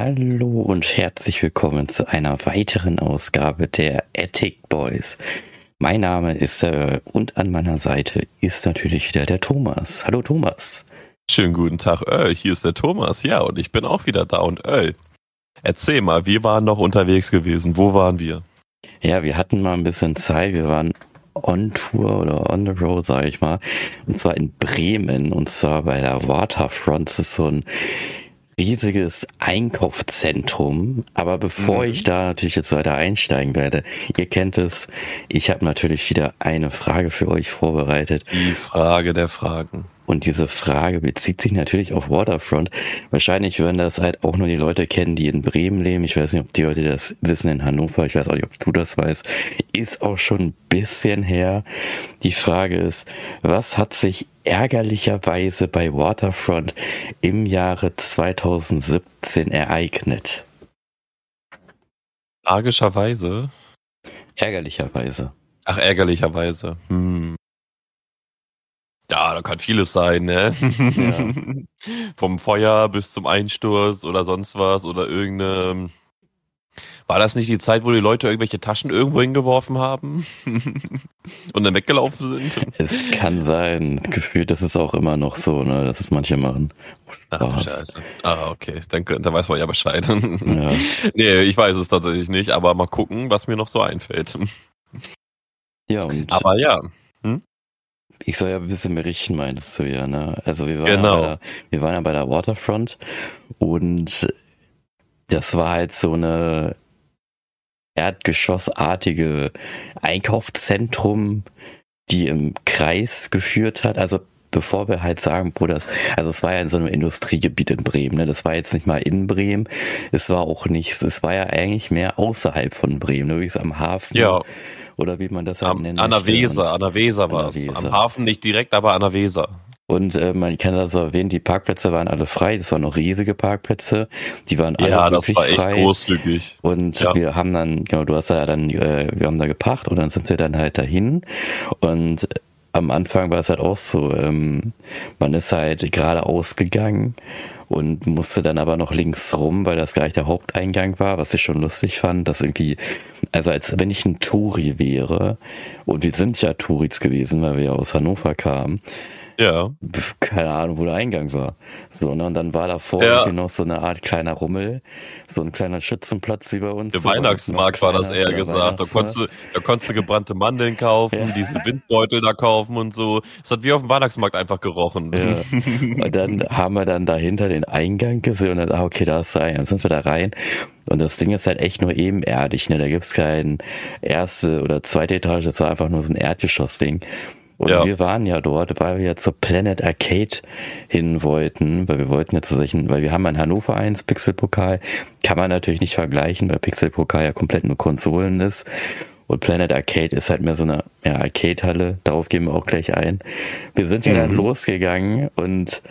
Hallo und herzlich willkommen zu einer weiteren Ausgabe der Attic Boys. Mein Name ist äh, und an meiner Seite ist natürlich wieder der Thomas. Hallo Thomas. Schönen guten Tag, Earl. Hier ist der Thomas. Ja, und ich bin auch wieder da. Und Earl, erzähl mal, wir waren noch unterwegs gewesen. Wo waren wir? Ja, wir hatten mal ein bisschen Zeit. Wir waren on Tour oder on the road, sage ich mal. Und zwar in Bremen. Und zwar bei der Waterfront. Das ist so ein riesiges Einkaufszentrum. Aber bevor mhm. ich da natürlich jetzt weiter einsteigen werde, ihr kennt es, ich habe natürlich wieder eine Frage für euch vorbereitet. Die Frage der Fragen. Und diese Frage bezieht sich natürlich auf Waterfront. Wahrscheinlich würden das halt auch nur die Leute kennen, die in Bremen leben. Ich weiß nicht, ob die Leute das wissen in Hannover. Ich weiß auch nicht, ob du das weißt. Ist auch schon ein bisschen her. Die Frage ist, was hat sich ärgerlicherweise bei Waterfront im Jahre 2017 ereignet? Tragischerweise? Ärgerlicherweise. Ach, ärgerlicherweise. Hm. Ja, da kann vieles sein, ne? Ja. Vom Feuer bis zum Einsturz oder sonst was oder irgendeine. War das nicht die Zeit, wo die Leute irgendwelche Taschen irgendwo hingeworfen haben und dann weggelaufen sind? Es kann sein. Gefühlt ist es auch immer noch so, ne, dass es manche machen. Ach, Scheiße. Ah, okay. Dann, dann weiß man ja Bescheid. Ja. nee, ich weiß es tatsächlich nicht, aber mal gucken, was mir noch so einfällt. Ja, und. Aber ja. Hm? Ich soll ja ein bisschen berichten, meintest du ja, ne? Also wir waren, genau. ja, bei der, wir waren ja bei der Waterfront und das war halt so eine erdgeschossartige Einkaufszentrum, die im Kreis geführt hat. Also bevor wir halt sagen, Bruder, also es war ja in so einem Industriegebiet in Bremen, ne? Das war jetzt nicht mal in Bremen, es war auch nicht, es war ja eigentlich mehr außerhalb von Bremen, ne? wie es am Hafen. Ja oder wie man das halt nennt. An der Weser, an der Weser war es. Am Hafen nicht direkt, aber an der Weser. Und äh, man kann das erwähnen, die Parkplätze waren alle frei. Das waren noch riesige Parkplätze. Die waren alle ja, wirklich das war frei. Echt großzügig. Und ja. wir haben dann, genau, du hast ja dann, äh, wir haben da gepacht und dann sind wir dann halt dahin. Und am Anfang war es halt auch so, ähm, man ist halt gerade ausgegangen und musste dann aber noch links rum, weil das gleich der Haupteingang war, was ich schon lustig fand, dass irgendwie, also als wenn ich ein Touri wäre, und wir sind ja Touris gewesen, weil wir ja aus Hannover kamen, ja. Keine Ahnung, wo der Eingang war. So, ne? Und dann war davor ja. noch so eine Art kleiner Rummel, so ein kleiner Schützenplatz wie bei uns. Der so Weihnachtsmarkt war das eher gesagt. Da konntest, du, da konntest du gebrannte Mandeln kaufen, ja. diese Windbeutel da kaufen und so. Es hat wie auf dem Weihnachtsmarkt einfach gerochen. Ja. Und dann haben wir dann dahinter den Eingang gesehen und dann, ah, okay, da ist der Eingang. Dann sind wir da rein. Und das Ding ist halt echt nur ebenerdig, ne? Da gibt's kein erste oder zweite Etage, das war einfach nur so ein Erdgeschossding. Und ja. wir waren ja dort, weil wir ja zur Planet Arcade hin wollten, weil wir wollten ja zu solchen, weil wir haben in Hannover 1 Pixelpokal, kann man natürlich nicht vergleichen, weil Pixelpokal ja komplett nur Konsolen ist. Und Planet Arcade ist halt mehr so eine ja, Arcade-Halle, darauf gehen wir auch gleich ein. Wir sind ja mhm. dann losgegangen und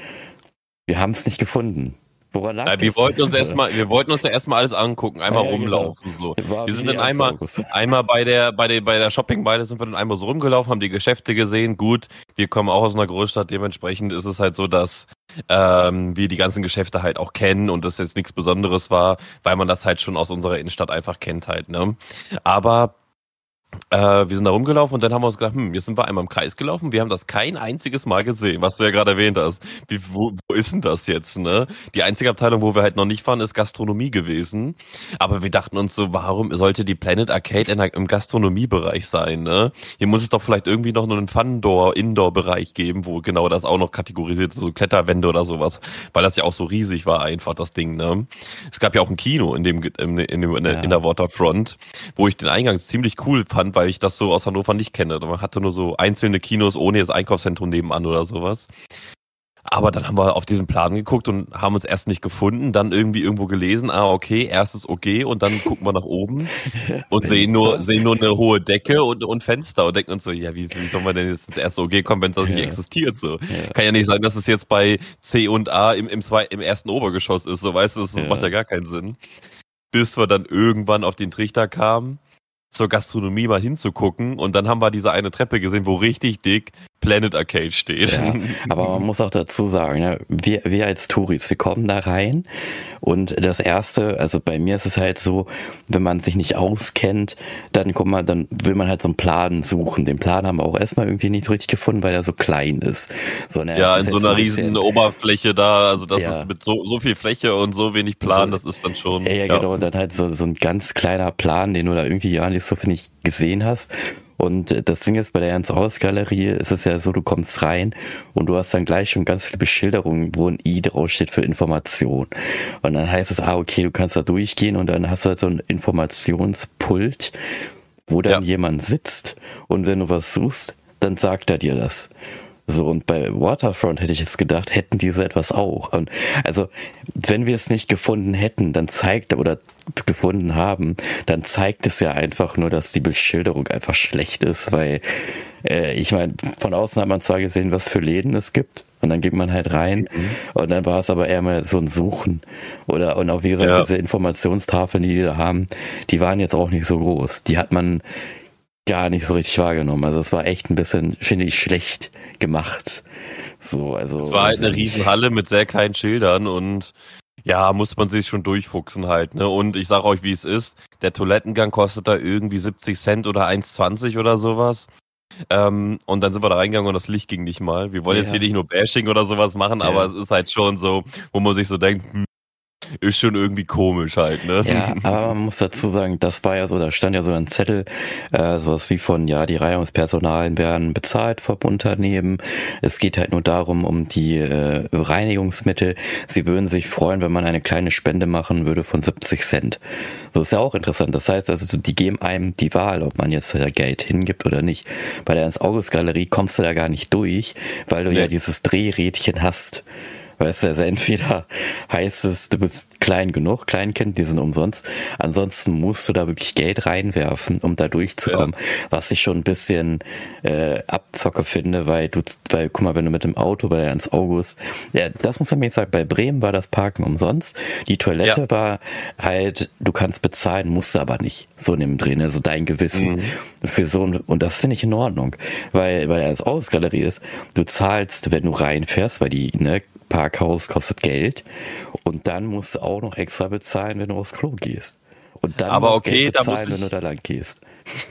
wir haben es nicht gefunden. Woran lag ja, wir das? wollten uns erstmal, wir wollten uns ja erstmal alles angucken, einmal ja, rumlaufen genau. so. wir sind dann einmal, einmal bei der, bei der, bei der Shoppingmeile sind wir dann einmal so rumgelaufen, haben die Geschäfte gesehen. Gut, wir kommen auch aus einer Großstadt, dementsprechend ist es halt so, dass ähm, wir die ganzen Geschäfte halt auch kennen und das jetzt nichts Besonderes war, weil man das halt schon aus unserer Innenstadt einfach kennt halt. Ne? Aber äh, wir sind da rumgelaufen und dann haben wir uns gedacht, hm, jetzt sind wir einmal im Kreis gelaufen, wir haben das kein einziges Mal gesehen, was du ja gerade erwähnt hast. Wie, wo, wo ist denn das jetzt, ne? Die einzige Abteilung, wo wir halt noch nicht fahren, ist Gastronomie gewesen. Aber wir dachten uns so, warum sollte die Planet Arcade in, im Gastronomiebereich sein, ne? Hier muss es doch vielleicht irgendwie noch einen Fun-Door, Indoor-Bereich geben, wo genau das auch noch kategorisiert, so Kletterwände oder sowas, weil das ja auch so riesig war einfach, das Ding, ne? Es gab ja auch ein Kino in dem, in, in, dem, in, der, ja. in der Waterfront, wo ich den Eingang ziemlich cool fand fand, weil ich das so aus Hannover nicht kenne. Man hatte nur so einzelne Kinos ohne das Einkaufszentrum nebenan oder sowas. Aber dann haben wir auf diesen Plan geguckt und haben uns erst nicht gefunden, dann irgendwie irgendwo gelesen, ah, okay, erstes okay und dann gucken wir nach oben und sehen nur, sehen nur eine hohe Decke und, und Fenster und denken uns so, ja, wie, wie soll man denn jetzt ins erste OG kommen, wenn es das ja. nicht existiert, so. Ja. Kann ja nicht sein, dass es jetzt bei C und A im, im, zwei, im ersten Obergeschoss ist, so, weißt du, das, das ja. macht ja gar keinen Sinn. Bis wir dann irgendwann auf den Trichter kamen zur Gastronomie mal hinzugucken. Und dann haben wir diese eine Treppe gesehen, wo richtig dick Planet Arcade steht. Ja, aber man muss auch dazu sagen, ne, wir, wir als Touris, wir kommen da rein und das erste, also bei mir ist es halt so, wenn man sich nicht auskennt, dann guck mal, dann will man halt so einen Plan suchen. Den Plan haben wir auch erstmal irgendwie nicht richtig gefunden, weil er so klein ist. So, ne, ja, in so einer riesen bisschen, Oberfläche da, also das ja. ist mit so, so viel Fläche und so wenig Plan, so, das ist dann schon. Ja, ja, ja, genau, und dann halt so, so ein ganz kleiner Plan, den du da irgendwie ja nicht so, finde ich, gesehen hast. Und das Ding ist, bei der Ernst-Haus-Galerie ist es ja so, du kommst rein und du hast dann gleich schon ganz viele Beschilderungen, wo ein I draufsteht für Information. Und dann heißt es, ah, okay, du kannst da durchgehen und dann hast du halt so ein Informationspult, wo dann ja. jemand sitzt und wenn du was suchst, dann sagt er dir das. So, und bei Waterfront hätte ich jetzt gedacht, hätten die so etwas auch. Und also, wenn wir es nicht gefunden hätten, dann zeigt, oder gefunden haben, dann zeigt es ja einfach nur, dass die Beschilderung einfach schlecht ist, weil äh, ich meine, von außen hat man zwar gesehen, was für Läden es gibt, und dann geht man halt rein mhm. und dann war es aber eher mal so ein Suchen. Oder und auch wie gesagt, ja. diese Informationstafeln, die die da haben, die waren jetzt auch nicht so groß. Die hat man gar nicht so richtig wahrgenommen. Also es war echt ein bisschen, finde ich, schlecht gemacht. So, also. Es war halt eine Riesenhalle mit sehr kleinen Schildern und ja, muss man sich schon durchfuchsen halt, ne? Und ich sag euch, wie es ist. Der Toilettengang kostet da irgendwie 70 Cent oder 1,20 oder sowas. Ähm, und dann sind wir da reingegangen und das Licht ging nicht mal. Wir wollen ja. jetzt hier nicht nur Bashing oder sowas machen, ja. aber es ist halt schon so, wo man sich so denkt, hm, ist schon irgendwie komisch halt, ne? Ja, aber man muss dazu sagen, das war ja so, da stand ja so ein Zettel, äh, sowas wie von, ja, die Reinigungspersonalien werden bezahlt vom Unternehmen. Es geht halt nur darum, um die äh, Reinigungsmittel. Sie würden sich freuen, wenn man eine kleine Spende machen würde von 70 Cent. So ist ja auch interessant. Das heißt also, die geben einem die Wahl, ob man jetzt da Geld hingibt oder nicht. Bei der Ins-August-Galerie kommst du da gar nicht durch, weil du ja, ja dieses Drehrädchen hast. Weißt du, also entweder heißt es, du bist klein genug, Kleinkind, die sind umsonst. Ansonsten musst du da wirklich Geld reinwerfen, um da durchzukommen. Ja. Was ich schon ein bisschen äh, abzocke finde, weil du, weil, guck mal, wenn du mit dem Auto bei Ernst August, ja, das muss man mir sagen, bei Bremen war das Parken umsonst. Die Toilette ja. war halt, du kannst bezahlen, musst du aber nicht. So in dem Dreh, also dein Gewissen. Mhm. Für so ein, und das finde ich in Ordnung. Weil, weil Ernst August Galerie ist, du zahlst, wenn du reinfährst, weil die, ne, Parkhaus kostet Geld und dann musst du auch noch extra bezahlen, wenn du aufs Klo gehst. Und dann aber okay, Geld bezahlen, ich, wenn du da lang gehst.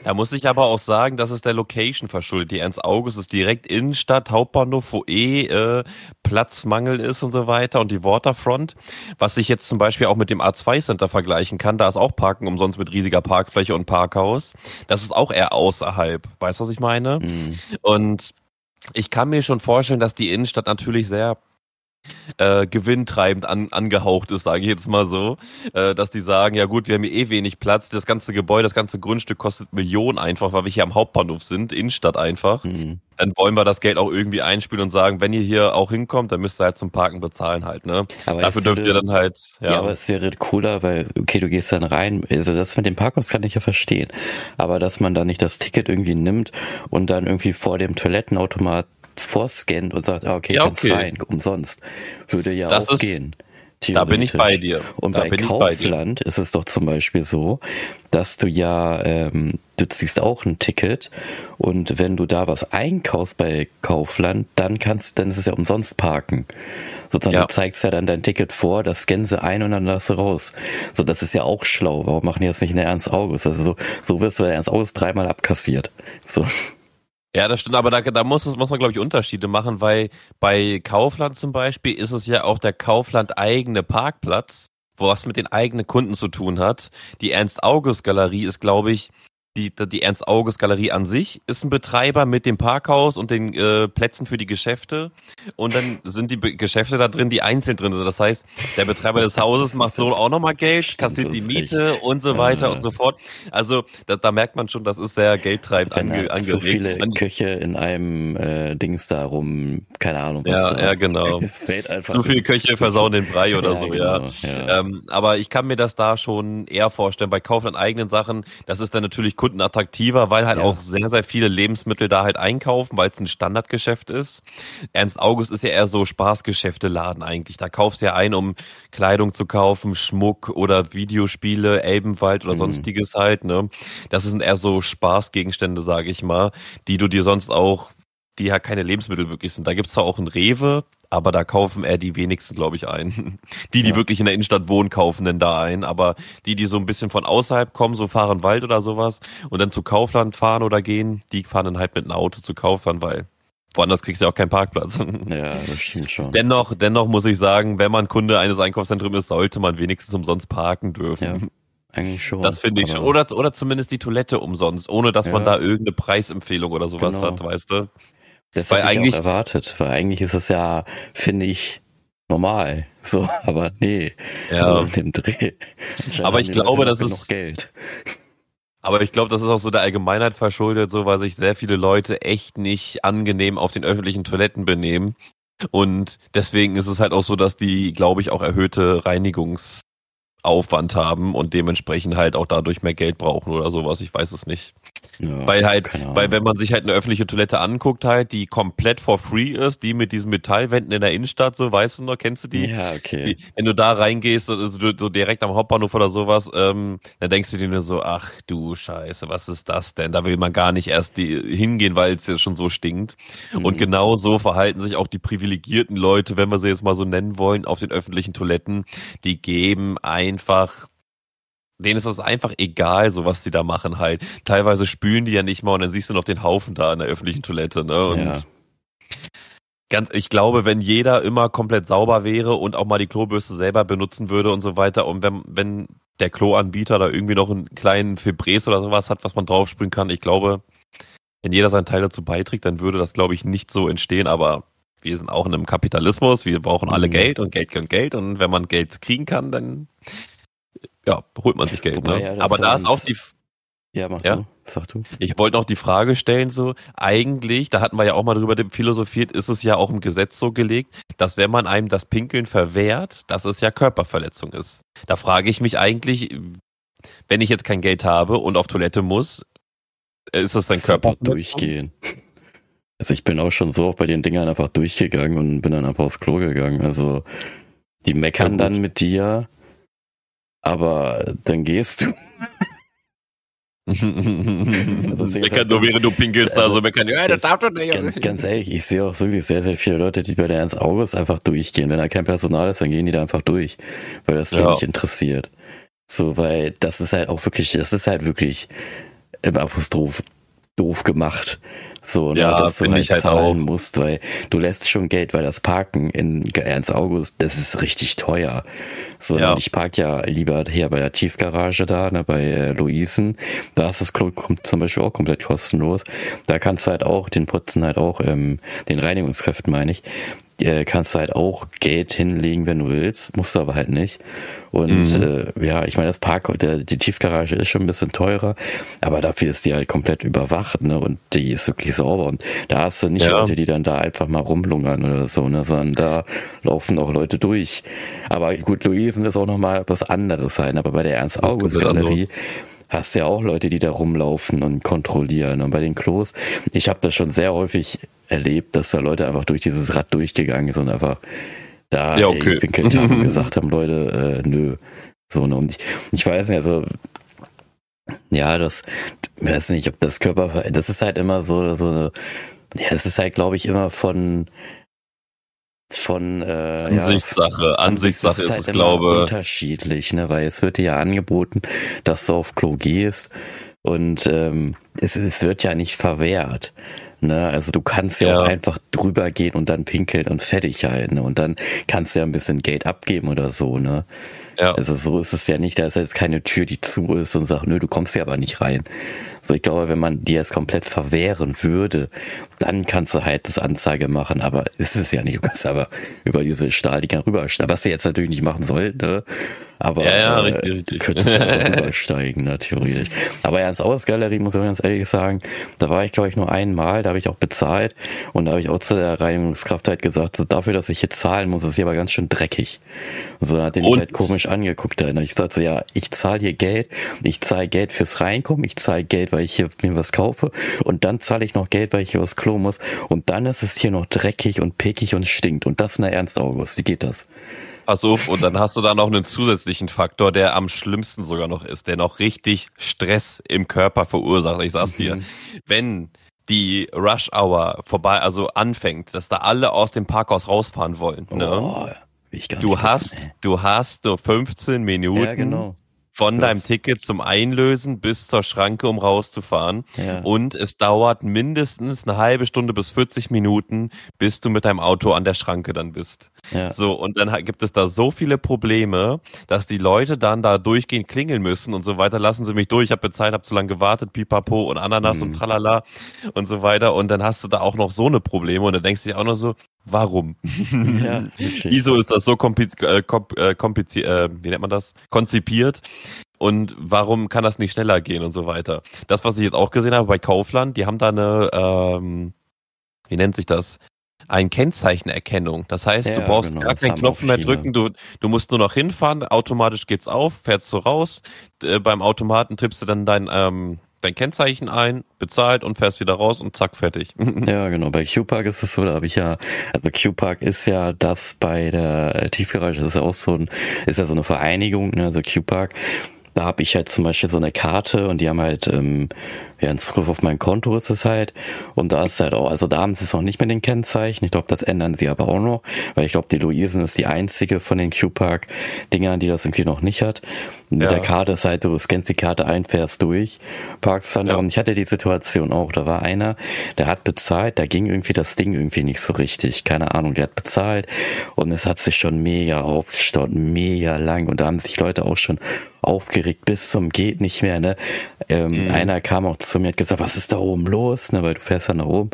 Da muss ich aber auch sagen, dass es der Location verschuldet. Die Ernst August ist direkt Innenstadt, Hauptbahnhof, wo eh äh, Platzmangel ist und so weiter und die Waterfront. Was ich jetzt zum Beispiel auch mit dem A2 Center vergleichen kann, da ist auch Parken umsonst mit riesiger Parkfläche und Parkhaus. Das ist auch eher außerhalb. Weißt du, was ich meine? Mhm. Und ich kann mir schon vorstellen, dass die Innenstadt natürlich sehr äh, gewinntreibend an, angehaucht ist, sage ich jetzt mal so, äh, dass die sagen, ja gut, wir haben hier eh wenig Platz, das ganze Gebäude, das ganze Grundstück kostet Millionen einfach, weil wir hier am Hauptbahnhof sind, Innenstadt einfach. Mhm. Dann wollen wir das Geld auch irgendwie einspielen und sagen, wenn ihr hier auch hinkommt, dann müsst ihr halt zum Parken bezahlen halt, ne? Aber Dafür dürft wäre, ihr dann halt, ja. Ja, aber es wäre cooler, weil, okay, du gehst dann rein, also das mit dem Parkhaus kann ich ja verstehen, aber dass man da nicht das Ticket irgendwie nimmt und dann irgendwie vor dem Toilettenautomat vorscannt und sagt, ah, okay, ja, kannst okay. rein, umsonst. Würde ja das auch gehen. Da bin ich bei dir. Und da bei Kaufland ist es doch zum Beispiel so, dass du ja, ähm, du ziehst auch ein Ticket und wenn du da was einkaufst bei Kaufland, dann kannst, dann ist es ja umsonst parken. Sozusagen, ja. du zeigst ja dann dein Ticket vor, das scannen sie ein und dann lass du raus. So, das ist ja auch schlau. Warum machen die das nicht in der Ernst August? Also so, so wirst du in der Ernst August dreimal abkassiert. So. Ja, das stimmt, aber da, da muss, muss man, glaube ich, Unterschiede machen, weil bei Kaufland zum Beispiel ist es ja auch der Kaufland eigene Parkplatz, wo was mit den eigenen Kunden zu tun hat. Die Ernst-August-Galerie ist, glaube ich, die, die Ernst-August-Galerie an sich ist ein Betreiber mit dem Parkhaus und den äh, Plätzen für die Geschäfte. Und dann sind die Be Geschäfte da drin, die einzeln drin sind. Das heißt, der Betreiber des Hauses macht so auch nochmal Geld, kassiert die Miete echt. und so weiter ja. und so fort. Also da, da, merkt man schon, das ist sehr geldtreibend ange angeregt. So viele man, Köche in einem äh, Dings da rum, keine Ahnung. Was ja, ja, genau. Zu viele Köche versauen den Brei oder ja, so, genau, ja. ja. Ähm, aber ich kann mir das da schon eher vorstellen. Bei Kaufland eigenen Sachen, das ist dann natürlich Kunden attraktiver, weil halt ja. auch sehr, sehr viele Lebensmittel da halt einkaufen, weil es ein Standardgeschäft ist. Ernst August ist ja eher so Spaßgeschäfteladen eigentlich. Da kaufst du ja ein, um Kleidung zu kaufen, Schmuck oder Videospiele, Elbenwald oder mhm. sonstiges halt. Ne? Das sind eher so Spaßgegenstände, sage ich mal, die du dir sonst auch die ja keine Lebensmittel wirklich sind. Da gibt's zwar auch ein Rewe, aber da kaufen eher die wenigsten, glaube ich, ein. Die, die ja. wirklich in der Innenstadt wohnen, kaufen denn da ein. Aber die, die so ein bisschen von außerhalb kommen, so fahren Wald oder sowas und dann zu Kaufland fahren oder gehen, die fahren dann halt mit einem Auto zu Kaufland, weil woanders kriegst du ja auch keinen Parkplatz. Ja, das stimmt schon. Dennoch, dennoch muss ich sagen, wenn man Kunde eines Einkaufszentrums ist, sollte man wenigstens umsonst parken dürfen. Ja. Eigentlich schon. Das finde ich schon. Oder, oder zumindest die Toilette umsonst, ohne dass ja. man da irgendeine Preisempfehlung oder sowas genau. hat, weißt du? Das weil ich eigentlich, auch erwartet, weil eigentlich ist es ja, finde ich, normal. So, aber nee. Ja. Also dem Dreh. Aber ich glaube, das ist noch Geld. Aber ich glaube, das ist auch so der Allgemeinheit verschuldet, so weil sich sehr viele Leute echt nicht angenehm auf den öffentlichen Toiletten benehmen. Und deswegen ist es halt auch so, dass die, glaube ich, auch erhöhte Reinigungsaufwand haben und dementsprechend halt auch dadurch mehr Geld brauchen oder sowas. Ich weiß es nicht. Ja, weil halt, weil wenn man sich halt eine öffentliche Toilette anguckt, halt, die komplett for free ist, die mit diesen Metallwänden in der Innenstadt, so weißt du noch, kennst du die? Ja, okay. Die, wenn du da reingehst, so, so, direkt am Hauptbahnhof oder sowas, ähm, dann denkst du dir nur so, ach du Scheiße, was ist das denn? Da will man gar nicht erst die, hingehen, weil es ja schon so stinkt. Mhm. Und genau so verhalten sich auch die privilegierten Leute, wenn wir sie jetzt mal so nennen wollen, auf den öffentlichen Toiletten. Die geben einfach denen ist das einfach egal, so was die da machen halt. Teilweise spülen die ja nicht mal und dann siehst du noch den Haufen da in der öffentlichen Toilette, ne? Und ja. ganz, ich glaube, wenn jeder immer komplett sauber wäre und auch mal die Klobürste selber benutzen würde und so weiter und wenn, wenn der Kloanbieter da irgendwie noch einen kleinen Fibres oder sowas hat, was man draufsprühen kann, ich glaube, wenn jeder seinen Teil dazu beiträgt, dann würde das, glaube ich, nicht so entstehen, aber wir sind auch in einem Kapitalismus, wir brauchen alle mhm. Geld und Geld und Geld und wenn man Geld kriegen kann, dann ja, holt man sich Geld. Wobei, ne? Ja, Aber da ist auch die. Ja, mach ja? du. Sag du. Ich wollte noch die Frage stellen, so, eigentlich, da hatten wir ja auch mal drüber philosophiert, ist es ja auch im Gesetz so gelegt, dass wenn man einem das Pinkeln verwehrt, dass es ja Körperverletzung ist. Da frage ich mich eigentlich, wenn ich jetzt kein Geld habe und auf Toilette muss, ist das dann Körper? durchgehen. Also ich bin auch schon so auch bei den Dingern einfach durchgegangen und bin dann einfach aufs Klo gegangen. Also die meckern ja, dann mit dir, aber dann gehst du. meckern nur, während du pinkelst, also, also meckern, ja, das darf doch nicht. Ganz, ganz ehrlich, ich sehe auch wirklich sehr, sehr viele Leute, die bei der ins Auges einfach durchgehen. Wenn da kein Personal ist, dann gehen die da einfach durch, weil das ja. die nicht interessiert. So, weil das ist halt auch wirklich, das ist halt wirklich im Apostroph doof gemacht. So, ne, ja, dass du halt, halt zahlen auch. musst, weil du lässt schon Geld, weil das Parken in Ernst August, das ist richtig teuer. So, ja. ich park ja lieber hier bei der Tiefgarage da, ne, bei äh, Luisen. Da ist das Klo zum Beispiel auch komplett kostenlos. Da kannst du halt auch den Putzen halt auch, ähm, den Reinigungskräften meine ich, äh, kannst du halt auch Geld hinlegen, wenn du willst, musst du aber halt nicht. Und mhm. äh, ja, ich meine, das Park, der, die Tiefgarage ist schon ein bisschen teurer, aber dafür ist die halt komplett überwacht, ne? Und die ist wirklich sauber. Und da hast du nicht ja. Leute, die dann da einfach mal rumlungern oder so, ne? Sondern da laufen auch Leute durch. Aber gut, Luisen ist auch nochmal was anderes sein, aber bei der Ernst-August-Galerie hast du ja auch Leute, die da rumlaufen und kontrollieren. Und bei den Klos, ich habe das schon sehr häufig erlebt, dass da Leute einfach durch dieses Rad durchgegangen sind und einfach da ja, okay. gepinkelt haben und gesagt haben, Leute, äh, nö. So, ne? Und ich, ich weiß nicht, also ja, das, weiß nicht, ob das Körper, das ist halt immer so, so eine, ja, es ist halt, glaube ich, immer von, von äh, Ansichtssache, ja, Ansichtssache ist, halt es, glaube unterschiedlich, ne, weil es wird dir ja angeboten, dass du auf Klo gehst und ähm, es, es wird ja nicht verwehrt. Ne? Also du kannst ja, ja, auch einfach drüber gehen und dann pinkeln und fertig halt. Ne? Und dann kannst du ja ein bisschen Geld abgeben oder so. Ne? Ja. Also so ist es ja nicht, da ist jetzt keine Tür, die zu ist und sagt, nö, du kommst ja aber nicht rein. So, ich glaube, wenn man die jetzt komplett verwehren würde, dann kannst du halt das Anzeige machen, aber ist es ja nicht. Du kannst aber über diese Stahldinger rübersteigen, was sie jetzt natürlich nicht machen sollten, ne? Aber ja, ja, äh, richtig, richtig. könntest du rübersteigen, natürlich. Aber ja, ins Ausgalerie muss ich ganz ehrlich sagen, da war ich, glaube ich, nur einmal, da habe ich auch bezahlt und da habe ich auch zu der Reinigungskraft halt gesagt, so, dafür, dass ich jetzt zahlen muss, ist hier aber ganz schön dreckig. So, hat den mich halt komisch angeguckt. Da. Ich sagte, ja, ich zahle hier Geld, ich zahle Geld fürs Reinkommen, ich zahle Geld, weil ich hier mir was kaufe und dann zahle ich noch Geld, weil ich hier was Klo muss und dann ist es hier noch dreckig und pickig und stinkt und das in der Ernst August. Wie geht das? Pass auf, und dann hast du da noch einen zusätzlichen Faktor, der am schlimmsten sogar noch ist, der noch richtig Stress im Körper verursacht. Ich sag's dir. Mhm. Wenn die Rush Hour vorbei, also anfängt, dass da alle aus dem Parkhaus rausfahren wollen. Ne? Oh, du hast, du hast nur 15 Minuten. Ja, genau von das deinem Ticket zum Einlösen bis zur Schranke, um rauszufahren. Ja. Und es dauert mindestens eine halbe Stunde bis 40 Minuten, bis du mit deinem Auto an der Schranke dann bist. Ja. So, und dann gibt es da so viele Probleme, dass die Leute dann da durchgehend klingeln müssen und so weiter. Lassen sie mich durch, ich habe bezahlt, habe zu lange gewartet, pipapo und Ananas mhm. und tralala und so weiter. Und dann hast du da auch noch so eine Probleme und dann denkst du dir auch noch so, warum? Ja, Wieso ist das so kompliziert, äh, kompliz äh, wie nennt man das? Konzipiert. Und warum kann das nicht schneller gehen und so weiter? Das, was ich jetzt auch gesehen habe bei Kaufland, die haben da eine, ähm, wie nennt sich das? Ein Kennzeichenerkennung. Das heißt, ja, du brauchst genau, gar keinen Knopf mehr drücken, du, du musst nur noch hinfahren, automatisch geht's auf, fährst du raus, äh, beim Automaten tippst du dann dein ähm, dein Kennzeichen ein, bezahlt und fährst wieder raus und zack, fertig. ja, genau. Bei Q-Park ist es so, da habe ich ja, also Q-Park ist ja das bei der Tiefgarage, das ist ja auch so ein, ist ja so eine Vereinigung, ne, also Q-Park. Da habe ich halt zum Beispiel so eine Karte und die haben halt ähm, ja, in Zugriff auf mein Konto ist es halt. Und da ist halt auch, also da haben sie es noch nicht mit den Kennzeichen. Ich glaube, das ändern sie aber auch noch, weil ich glaube, die Luisen ist die einzige von den Q-Park-Dingern, die das irgendwie noch nicht hat. Mit ja. der Karte ist halt, du scannst die Karte ein, fährst durch, parkst dann. Ja. Und ich hatte die Situation auch, da war einer, der hat bezahlt, da ging irgendwie das Ding irgendwie nicht so richtig. Keine Ahnung, der hat bezahlt und es hat sich schon mega aufgestaut, mega lang. Und da haben sich Leute auch schon aufgeregt bis zum geht nicht mehr. Ne? Ähm, mhm. Einer kam auch zu mir und hat gesagt, was ist da oben los? Ne, weil du fährst ja nach oben.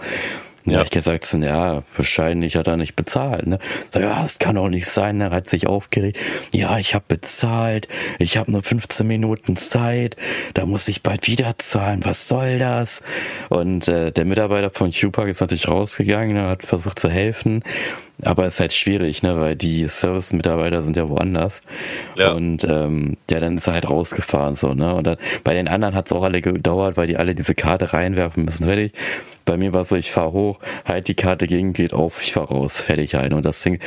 Ja. habe ich gesagt, so, ja, wahrscheinlich hat er nicht bezahlt. Ne? So, ja, es kann auch nicht sein. Er hat sich aufgeregt. Ja, ich habe bezahlt. Ich habe nur 15 Minuten Zeit. Da muss ich bald wieder zahlen. Was soll das? Und äh, der Mitarbeiter von QPark ist natürlich rausgegangen, er hat versucht zu helfen. Aber es ist halt schwierig, ne, weil die Service-Mitarbeiter sind ja woanders. Ja. Und ähm, ja, dann ist er halt rausgefahren so, ne? Und dann bei den anderen hat es auch alle gedauert, weil die alle diese Karte reinwerfen müssen, fertig. Bei mir war so, ich fahre hoch, halt die Karte gegen, geht auf, ich fahre raus, fertig halt. Und das Ding,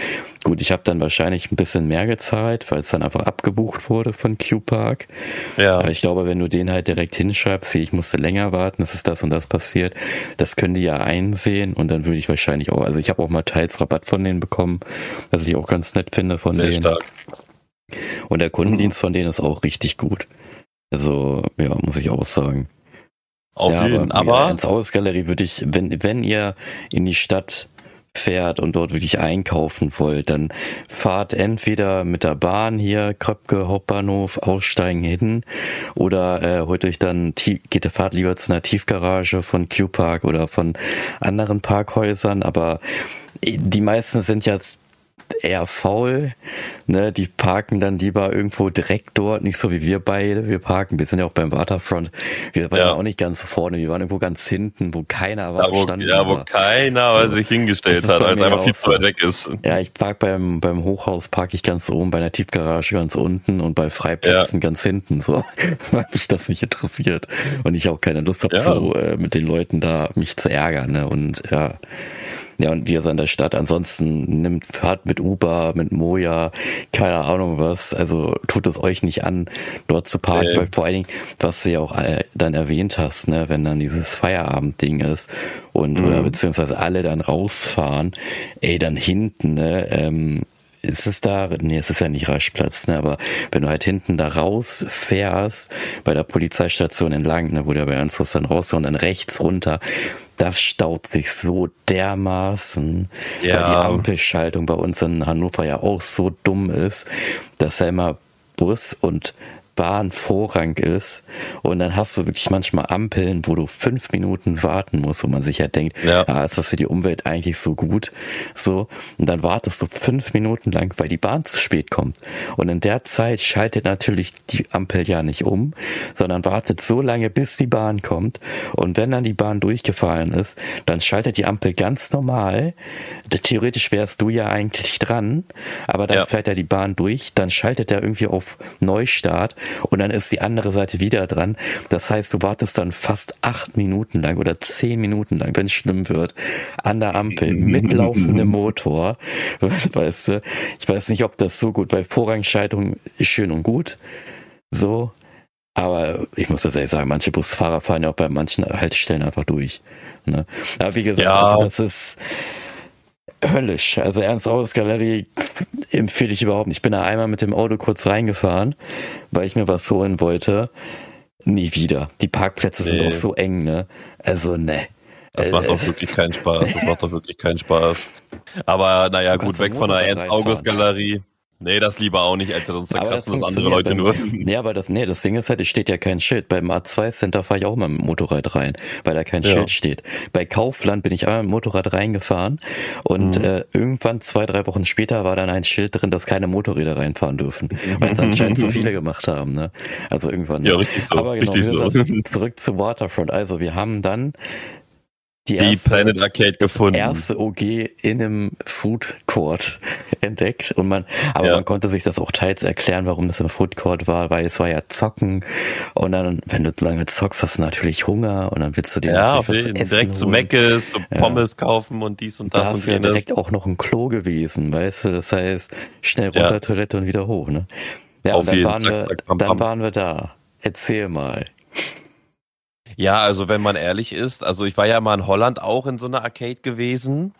gut, ich habe dann wahrscheinlich ein bisschen mehr gezahlt, weil es dann einfach abgebucht wurde von Q-Park. Ja. Aber ich glaube, wenn du den halt direkt hinschreibst, ich musste länger warten, es ist das und das passiert, das können die ja einsehen und dann würde ich wahrscheinlich auch, also ich habe auch mal teils Rabatt von denen bekommen, was ich auch ganz nett finde von Sehr denen. Stark. Und der Kundendienst von denen ist auch richtig gut. Also, ja, muss ich auch sagen. Auf ja, jeden, aber, aber ins Ausgalerie würde ich, wenn, wenn ihr in die Stadt fährt und dort wirklich einkaufen wollt, dann fahrt entweder mit der Bahn hier, Kröpke Hauptbahnhof, aussteigen hin oder äh, holt euch dann, geht der Fahrt lieber zu einer Tiefgarage von Q-Park oder von anderen Parkhäusern, aber die meisten sind ja eher faul. Ne? Die parken dann lieber irgendwo direkt dort, nicht so wie wir beide. Wir parken, wir sind ja auch beim Waterfront. Wir waren ja auch nicht ganz vorne, wir waren irgendwo ganz hinten, wo keiner war. Ja, wo, standen, ja, wo keiner so, sich hingestellt hat, weil es einfach viel zu weit weg ist. Ja, ich park beim, beim Hochhaus parke ich ganz oben, bei einer Tiefgarage ganz unten und bei Freiplätzen ja. ganz hinten. So, weil mich das nicht interessiert. Und ich auch keine Lust habe, ja. so äh, mit den Leuten da mich zu ärgern. Ne? Und ja. Ja, und wir sind in der Stadt. Ansonsten nimmt, fahrt mit Uber, mit Moja, keine Ahnung was. Also tut es euch nicht an, dort zu parken. Äh. Weil vor allen Dingen, was du ja auch dann erwähnt hast, ne, wenn dann dieses Feierabendding ist und mhm. oder beziehungsweise alle dann rausfahren, ey, dann hinten, ne, ähm, ist es da, nee, es ist ja nicht Raschplatz, ne, aber wenn du halt hinten da rausfährst, bei der Polizeistation entlang, ne, wo der bei uns dann raus und dann rechts runter, das staut sich so dermaßen, ja. weil die Ampelschaltung bei uns in Hannover ja auch so dumm ist, dass er immer Bus und Bahn Vorrang ist. Und dann hast du wirklich manchmal Ampeln, wo du fünf Minuten warten musst, wo man sich ja denkt, ja, ah, ist das für die Umwelt eigentlich so gut, so. Und dann wartest du fünf Minuten lang, weil die Bahn zu spät kommt. Und in der Zeit schaltet natürlich die Ampel ja nicht um, sondern wartet so lange, bis die Bahn kommt. Und wenn dann die Bahn durchgefallen ist, dann schaltet die Ampel ganz normal, theoretisch wärst du ja eigentlich dran, aber dann ja. fährt er die Bahn durch, dann schaltet er irgendwie auf Neustart und dann ist die andere Seite wieder dran. Das heißt, du wartest dann fast acht Minuten lang oder zehn Minuten lang, wenn es schlimm wird, an der Ampel mit laufendem Motor. Weißt du, ich weiß nicht, ob das so gut, weil Vorrangschaltung ist schön und gut. So, Aber ich muss das ehrlich sagen, manche Busfahrer fahren ja auch bei manchen Haltestellen einfach durch. Ne? Aber wie gesagt, ja. also das ist höllisch. Also Ernst August Galerie empfehle ich überhaupt nicht. Ich bin da einmal mit dem Auto kurz reingefahren, weil ich mir was holen wollte. Nie wieder. Die Parkplätze nee. sind auch so eng, ne? Also, ne. Das macht doch äh, wirklich keinen Spaß. Das macht doch wirklich keinen Spaß. Aber naja, gut, weg von der Ernst-August-Galerie. Nee, das lieber auch nicht, als sonst kratzen das andere Leute nur. Nee, aber das, nee, das Ding ist halt, es steht ja kein Schild. Beim A2 Center fahre ich auch mal mit dem Motorrad rein, weil da kein ja. Schild steht. Bei Kaufland bin ich einmal mit dem Motorrad reingefahren und mhm. äh, irgendwann zwei, drei Wochen später war dann ein Schild drin, dass keine Motorräder reinfahren dürfen, weil es anscheinend zu viele gemacht haben. Ne? Also irgendwann. Ja, richtig so. Aber genau, richtig so. zurück zu Waterfront. Also wir haben dann die, erste, die Planet Arcade gefunden. erste OG in einem Food Court entdeckt und man, aber ja. man konnte sich das auch teils erklären, warum das im Food Court war, weil es war ja Zocken und dann, wenn du lange zockst, hast du natürlich Hunger und dann willst du dir ja, natürlich was essen direkt holen. zu Meckes, zu Pommes ja. kaufen und dies und das da und ist ja direkt auch noch ein Klo gewesen, weißt du, das heißt, schnell runter ja. Toilette und wieder hoch, ne? Ja, Auf und dann waren, zack, wir, zack, bam, dann waren wir da. Erzähl mal. Ja, also wenn man ehrlich ist, also ich war ja mal in Holland auch in so einer Arcade gewesen.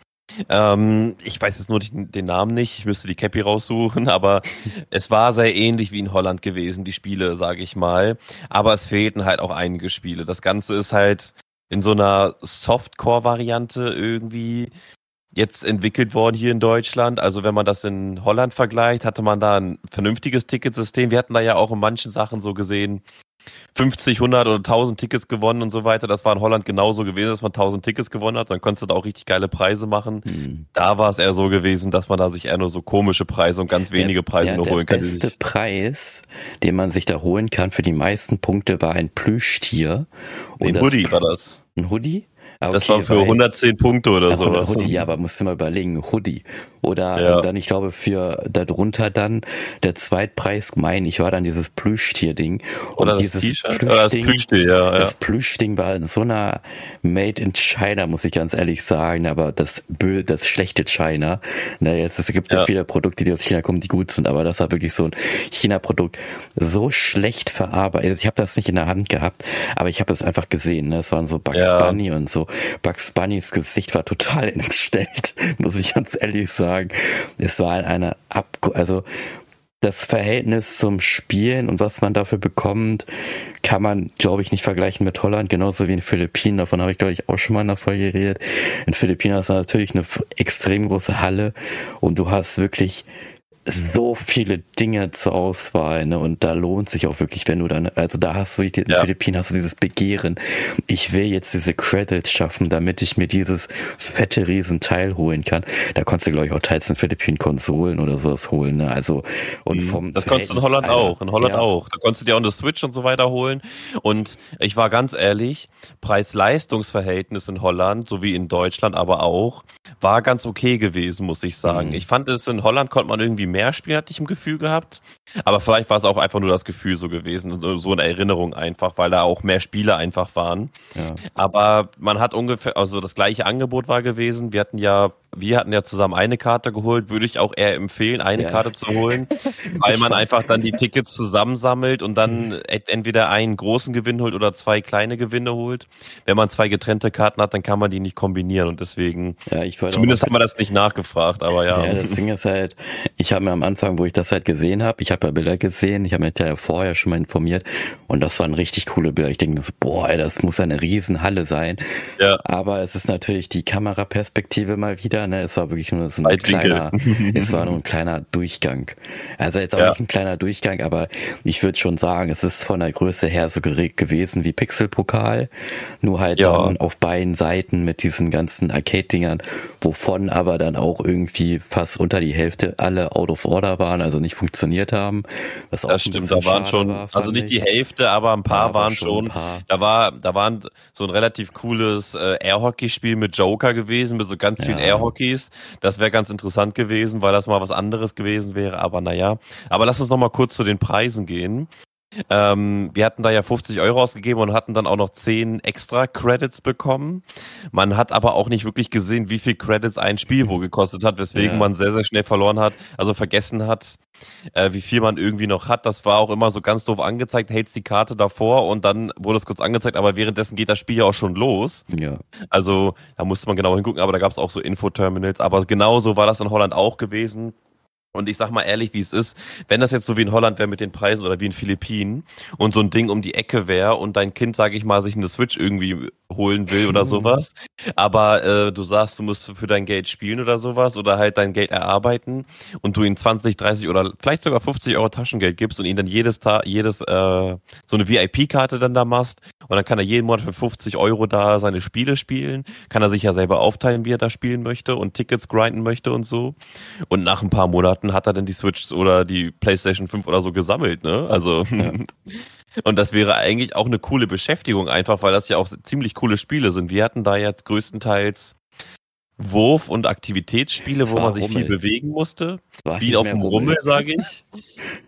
Ähm, ich weiß jetzt nur den Namen nicht, ich müsste die Cappy raussuchen, aber es war sehr ähnlich wie in Holland gewesen, die Spiele, sage ich mal. Aber es fehlten halt auch einige Spiele. Das Ganze ist halt in so einer Softcore-Variante irgendwie jetzt entwickelt worden hier in Deutschland. Also wenn man das in Holland vergleicht, hatte man da ein vernünftiges Ticketsystem. Wir hatten da ja auch in manchen Sachen so gesehen, 50, 100 oder 1000 Tickets gewonnen und so weiter. Das war in Holland genauso gewesen, dass man 1000 Tickets gewonnen hat. Dann konntest du da auch richtig geile Preise machen. Hm. Da war es eher so gewesen, dass man da sich eher nur so komische Preise und ganz wenige Preise der, nur holen kann. Der beste Preis, den man sich da holen kann für die meisten Punkte, war ein Plüschtier. ein Hoodie war das. Ein Hoodie? Okay, das war für 110 Punkte oder Ach, sowas. Hoodie, ja, aber musst du mal überlegen, Hoodie. Oder ja. dann, ich glaube, für darunter dann der Zweitpreis, mein, ich war dann dieses Plüschtier-Ding. Und Oder dieses Plüschding, das Plüschtier, ja, das Plüschding war in so einer Made in China, muss ich ganz ehrlich sagen, aber das Bö das schlechte China. Na, jetzt, es gibt ja. viele Produkte, die aus China kommen, die gut sind, aber das war wirklich so ein China-Produkt so schlecht verarbeitet. Also ich habe das nicht in der Hand gehabt, aber ich habe es einfach gesehen. Ne? Es waren so Bugs ja. Bunny und so. Bugs Bunnys Gesicht war total entstellt, muss ich ganz ehrlich sagen. Es war eine Ab also das Verhältnis zum Spielen und was man dafür bekommt, kann man, glaube ich, nicht vergleichen mit Holland, genauso wie in Philippinen. Davon habe ich, glaube ich, auch schon mal in der Folge geredet. In Philippinen du natürlich eine extrem große Halle und du hast wirklich so viele Dinge zur Auswahl, ne? Und da lohnt sich auch wirklich, wenn du dann, also da hast du in den ja. Philippinen hast du dieses Begehren. Ich will jetzt diese Credits schaffen, damit ich mir dieses fette Riesenteil holen kann. Da konntest du, glaube ich, auch teils in Philippinen Konsolen oder sowas holen, ne? Also, und mhm. vom. Das konntest du in Holland einer, auch, in Holland ja. auch. Da konntest du dir auch eine Switch und so weiter holen. Und ich war ganz ehrlich, Preis-Leistungs-Verhältnis in Holland, so wie in Deutschland aber auch, war ganz okay gewesen, muss ich sagen. Mhm. Ich fand es in Holland konnte man irgendwie mehr spielen, hatte ich im Gefühl gehabt. Aber vielleicht war es auch einfach nur das Gefühl so gewesen, so eine Erinnerung einfach, weil da auch mehr Spiele einfach waren. Ja. Aber man hat ungefähr, also das gleiche Angebot war gewesen. Wir hatten ja, wir hatten ja zusammen eine Karte geholt. Würde ich auch eher empfehlen, eine ja. Karte zu holen, weil man einfach dann die Tickets zusammensammelt und dann entweder einen großen Gewinn holt oder zwei kleine Gewinne holt. Wenn man zwei getrennte Karten hat, dann kann man die nicht kombinieren und deswegen, ja, ich zumindest haben wir das nicht nachgefragt, aber ja. Ja, das Ding ist halt, ich habe mir am Anfang, wo ich das halt gesehen habe, ich habe ja Bilder gesehen, ich habe mich ja vorher schon mal informiert und das waren richtig coole Bilder. Ich denke so, boah, ey, das muss eine Riesenhalle sein. Ja. Aber es ist natürlich die Kameraperspektive mal wieder, ne? Es war wirklich nur so ein kleiner, es war nur ein kleiner Durchgang. Also jetzt auch ja. nicht ein kleiner Durchgang, aber ich würde schon sagen, es ist von der Größe her so geregt gewesen wie Pixelpokal, nur halt ja. dann auf beiden Seiten mit diesen ganzen Arcade-Dingern, wovon aber dann auch irgendwie fast unter die Hälfte alle out of order waren, also nicht funktioniert haben. Was das stimmt, da waren schon, war, also nicht die Hälfte, aber ein paar ja, waren schon. Paar. Da war, da waren so ein relativ cooles äh, Airhockey-Spiel mit Joker gewesen, mit so ganz vielen ja. Airhockeys. Das wäre ganz interessant gewesen, weil das mal was anderes gewesen wäre, aber naja. Aber lass uns noch mal kurz zu den Preisen gehen. Ähm, wir hatten da ja 50 Euro ausgegeben und hatten dann auch noch 10 extra Credits bekommen. Man hat aber auch nicht wirklich gesehen, wie viel Credits ein Spiel wo gekostet hat, weswegen ja. man sehr, sehr schnell verloren hat, also vergessen hat, äh, wie viel man irgendwie noch hat. Das war auch immer so ganz doof angezeigt, hältst die Karte davor und dann wurde es kurz angezeigt, aber währenddessen geht das Spiel ja auch schon los. Ja. Also da musste man genau hingucken, aber da gab es auch so Infoterminals. Aber genauso war das in Holland auch gewesen. Und ich sag mal ehrlich, wie es ist, wenn das jetzt so wie in Holland wäre mit den Preisen oder wie in Philippinen und so ein Ding um die Ecke wäre und dein Kind, sage ich mal, sich eine Switch irgendwie holen will oder sowas, aber äh, du sagst, du musst für dein Geld spielen oder sowas oder halt dein Geld erarbeiten und du ihm 20, 30 oder vielleicht sogar 50 Euro Taschengeld gibst und ihn dann jedes Tag, jedes, äh, so eine VIP-Karte dann da machst und dann kann er jeden Monat für 50 Euro da seine Spiele spielen, kann er sich ja selber aufteilen, wie er da spielen möchte und Tickets grinden möchte und so. Und nach ein paar Monaten hat er dann die Switch oder die PlayStation 5 oder so gesammelt, ne? Also. Ja. Und das wäre eigentlich auch eine coole Beschäftigung einfach, weil das ja auch ziemlich coole Spiele sind. Wir hatten da jetzt größtenteils Wurf- und Aktivitätsspiele, wo man sich Rummel. viel bewegen musste. Wie auf dem Rummel, sage ich.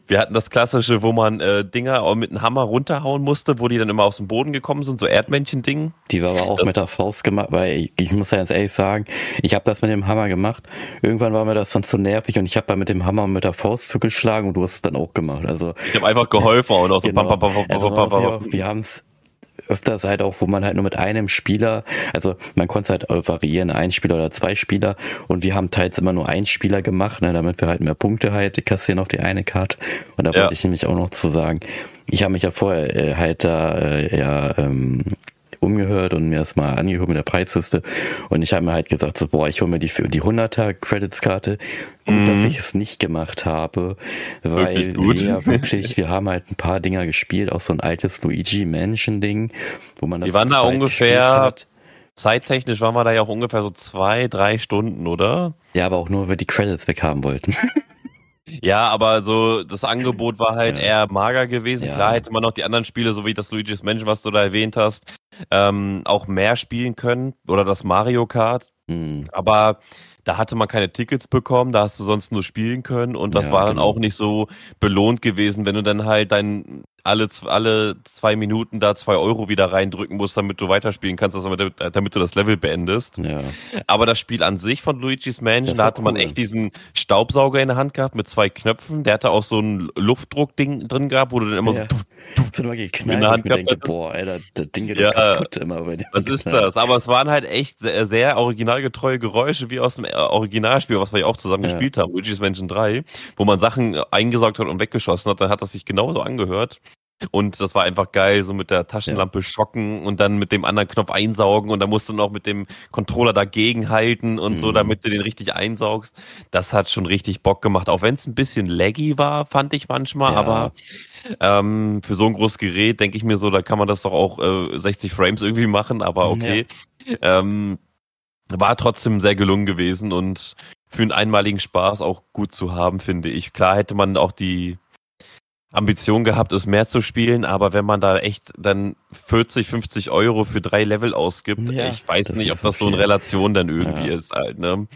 Wir hatten das klassische, wo man äh, Dinger auch mit einem Hammer runterhauen musste, wo die dann immer aus dem Boden gekommen sind, so Erdmännchen-Ding. Die war aber auch das mit der Faust gemacht, weil ich, ich muss ja ganz ehrlich sagen, ich habe das mit dem Hammer gemacht. Irgendwann war mir das dann zu nervig und ich habe da mit dem Hammer mit der Faust zugeschlagen und du hast es dann auch gemacht. Also ich habe einfach geholfen und auch so genau. pam, pam, pam, pam, pam, pam, pam. Wir haben es öfters halt auch, wo man halt nur mit einem Spieler, also man konnte halt variieren, ein Spieler oder zwei Spieler und wir haben teils immer nur einen Spieler gemacht, ne, damit wir halt mehr Punkte halt kassieren auf die eine Karte. Und da ja. wollte ich nämlich auch noch zu sagen, ich habe mich ja vorher äh, halt da äh, ja ähm, umgehört und mir das mal angehört mit der Preisliste. Und ich habe mir halt gesagt, so, boah, ich hole mir die für die 100er Credits-Karte. Gut, mhm. dass ich es nicht gemacht habe, weil wir ja wirklich, wir haben halt ein paar Dinger gespielt, auch so ein altes Luigi Mansion Ding, wo man das Die waren da ungefähr, zeittechnisch waren wir da ja auch ungefähr so zwei, drei Stunden, oder? Ja, aber auch nur, weil wir die Credits weghaben wollten. Ja, aber so das Angebot war halt ja. eher mager gewesen. Ja. Klar hätte man noch die anderen Spiele, so wie das Luigi's Mansion, was du da erwähnt hast, ähm, auch mehr spielen können oder das Mario Kart. Mhm. Aber da hatte man keine Tickets bekommen, da hast du sonst nur spielen können und das ja, war dann genau. auch nicht so belohnt gewesen, wenn du dann halt dein alle, alle zwei Minuten da zwei Euro wieder reindrücken musst, damit du weiterspielen kannst, also damit, damit du das Level beendest. Ja. Aber das Spiel an sich von Luigi's Mansion, da hatte cool. man echt diesen Staubsauger in der Hand gehabt mit zwei Knöpfen. Der hatte auch so ein Luftdruckding drin gehabt, wo du dann immer ja. so, tuff, tuff, so geknallt, in der Hand gehabt denke, boah, Alter, das Ding geht ja, kaputt immer bei dir. Was ist das? Aber es waren halt echt sehr, sehr originalgetreue Geräusche wie aus dem Originalspiel, was wir ja auch zusammen ja. gespielt haben, Luigi's Mansion 3, wo man Sachen eingesaugt hat und weggeschossen hat. Dann hat das sich genauso angehört. Und das war einfach geil, so mit der Taschenlampe ja. schocken und dann mit dem anderen Knopf einsaugen und dann musst du noch mit dem Controller dagegen halten und mhm. so, damit du den richtig einsaugst. Das hat schon richtig Bock gemacht, auch wenn es ein bisschen laggy war, fand ich manchmal, ja. aber ähm, für so ein großes Gerät denke ich mir so, da kann man das doch auch äh, 60 Frames irgendwie machen, aber okay. Ja. Ähm, war trotzdem sehr gelungen gewesen und für einen einmaligen Spaß auch gut zu haben, finde ich. Klar hätte man auch die Ambition gehabt, es mehr zu spielen, aber wenn man da echt dann 40, 50 Euro für drei Level ausgibt, ja, ich weiß nicht, ob das so in Relation dann irgendwie ja. ist halt, ne?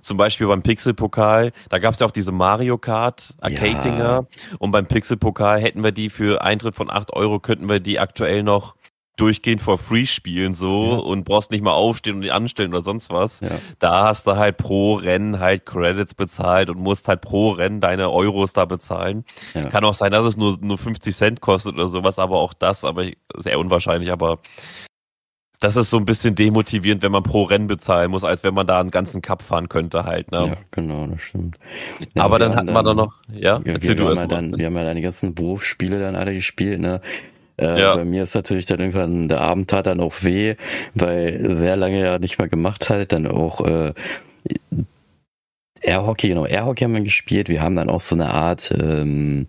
Zum Beispiel beim Pixel-Pokal, da gab es ja auch diese Mario Kart Arcade-Dinger ja. und beim Pixel-Pokal hätten wir die für Eintritt von acht Euro, könnten wir die aktuell noch durchgehend for free spielen so ja. und brauchst nicht mal aufstehen und die anstellen oder sonst was. Ja. Da hast du halt pro Rennen halt Credits bezahlt und musst halt pro Rennen deine Euros da bezahlen. Ja. Kann auch sein, dass es nur, nur 50 Cent kostet oder sowas, aber auch das, aber sehr unwahrscheinlich, aber das ist so ein bisschen demotivierend, wenn man pro Rennen bezahlen muss, als wenn man da einen ganzen Cup fahren könnte halt. Ne? Ja, genau, das stimmt. Ja, aber dann hatten wir dann noch, ja, ja wir, wir, haben ja dann, wir haben ja dann die ganzen Berufsspiele dann alle gespielt, ne? Äh, ja. Bei mir ist natürlich dann irgendwann der Abend tat dann auch weh, weil sehr lange ja nicht mehr gemacht halt, dann auch äh, Airhockey, genau, Airhockey haben wir gespielt. Wir haben dann auch so eine Art, ähm,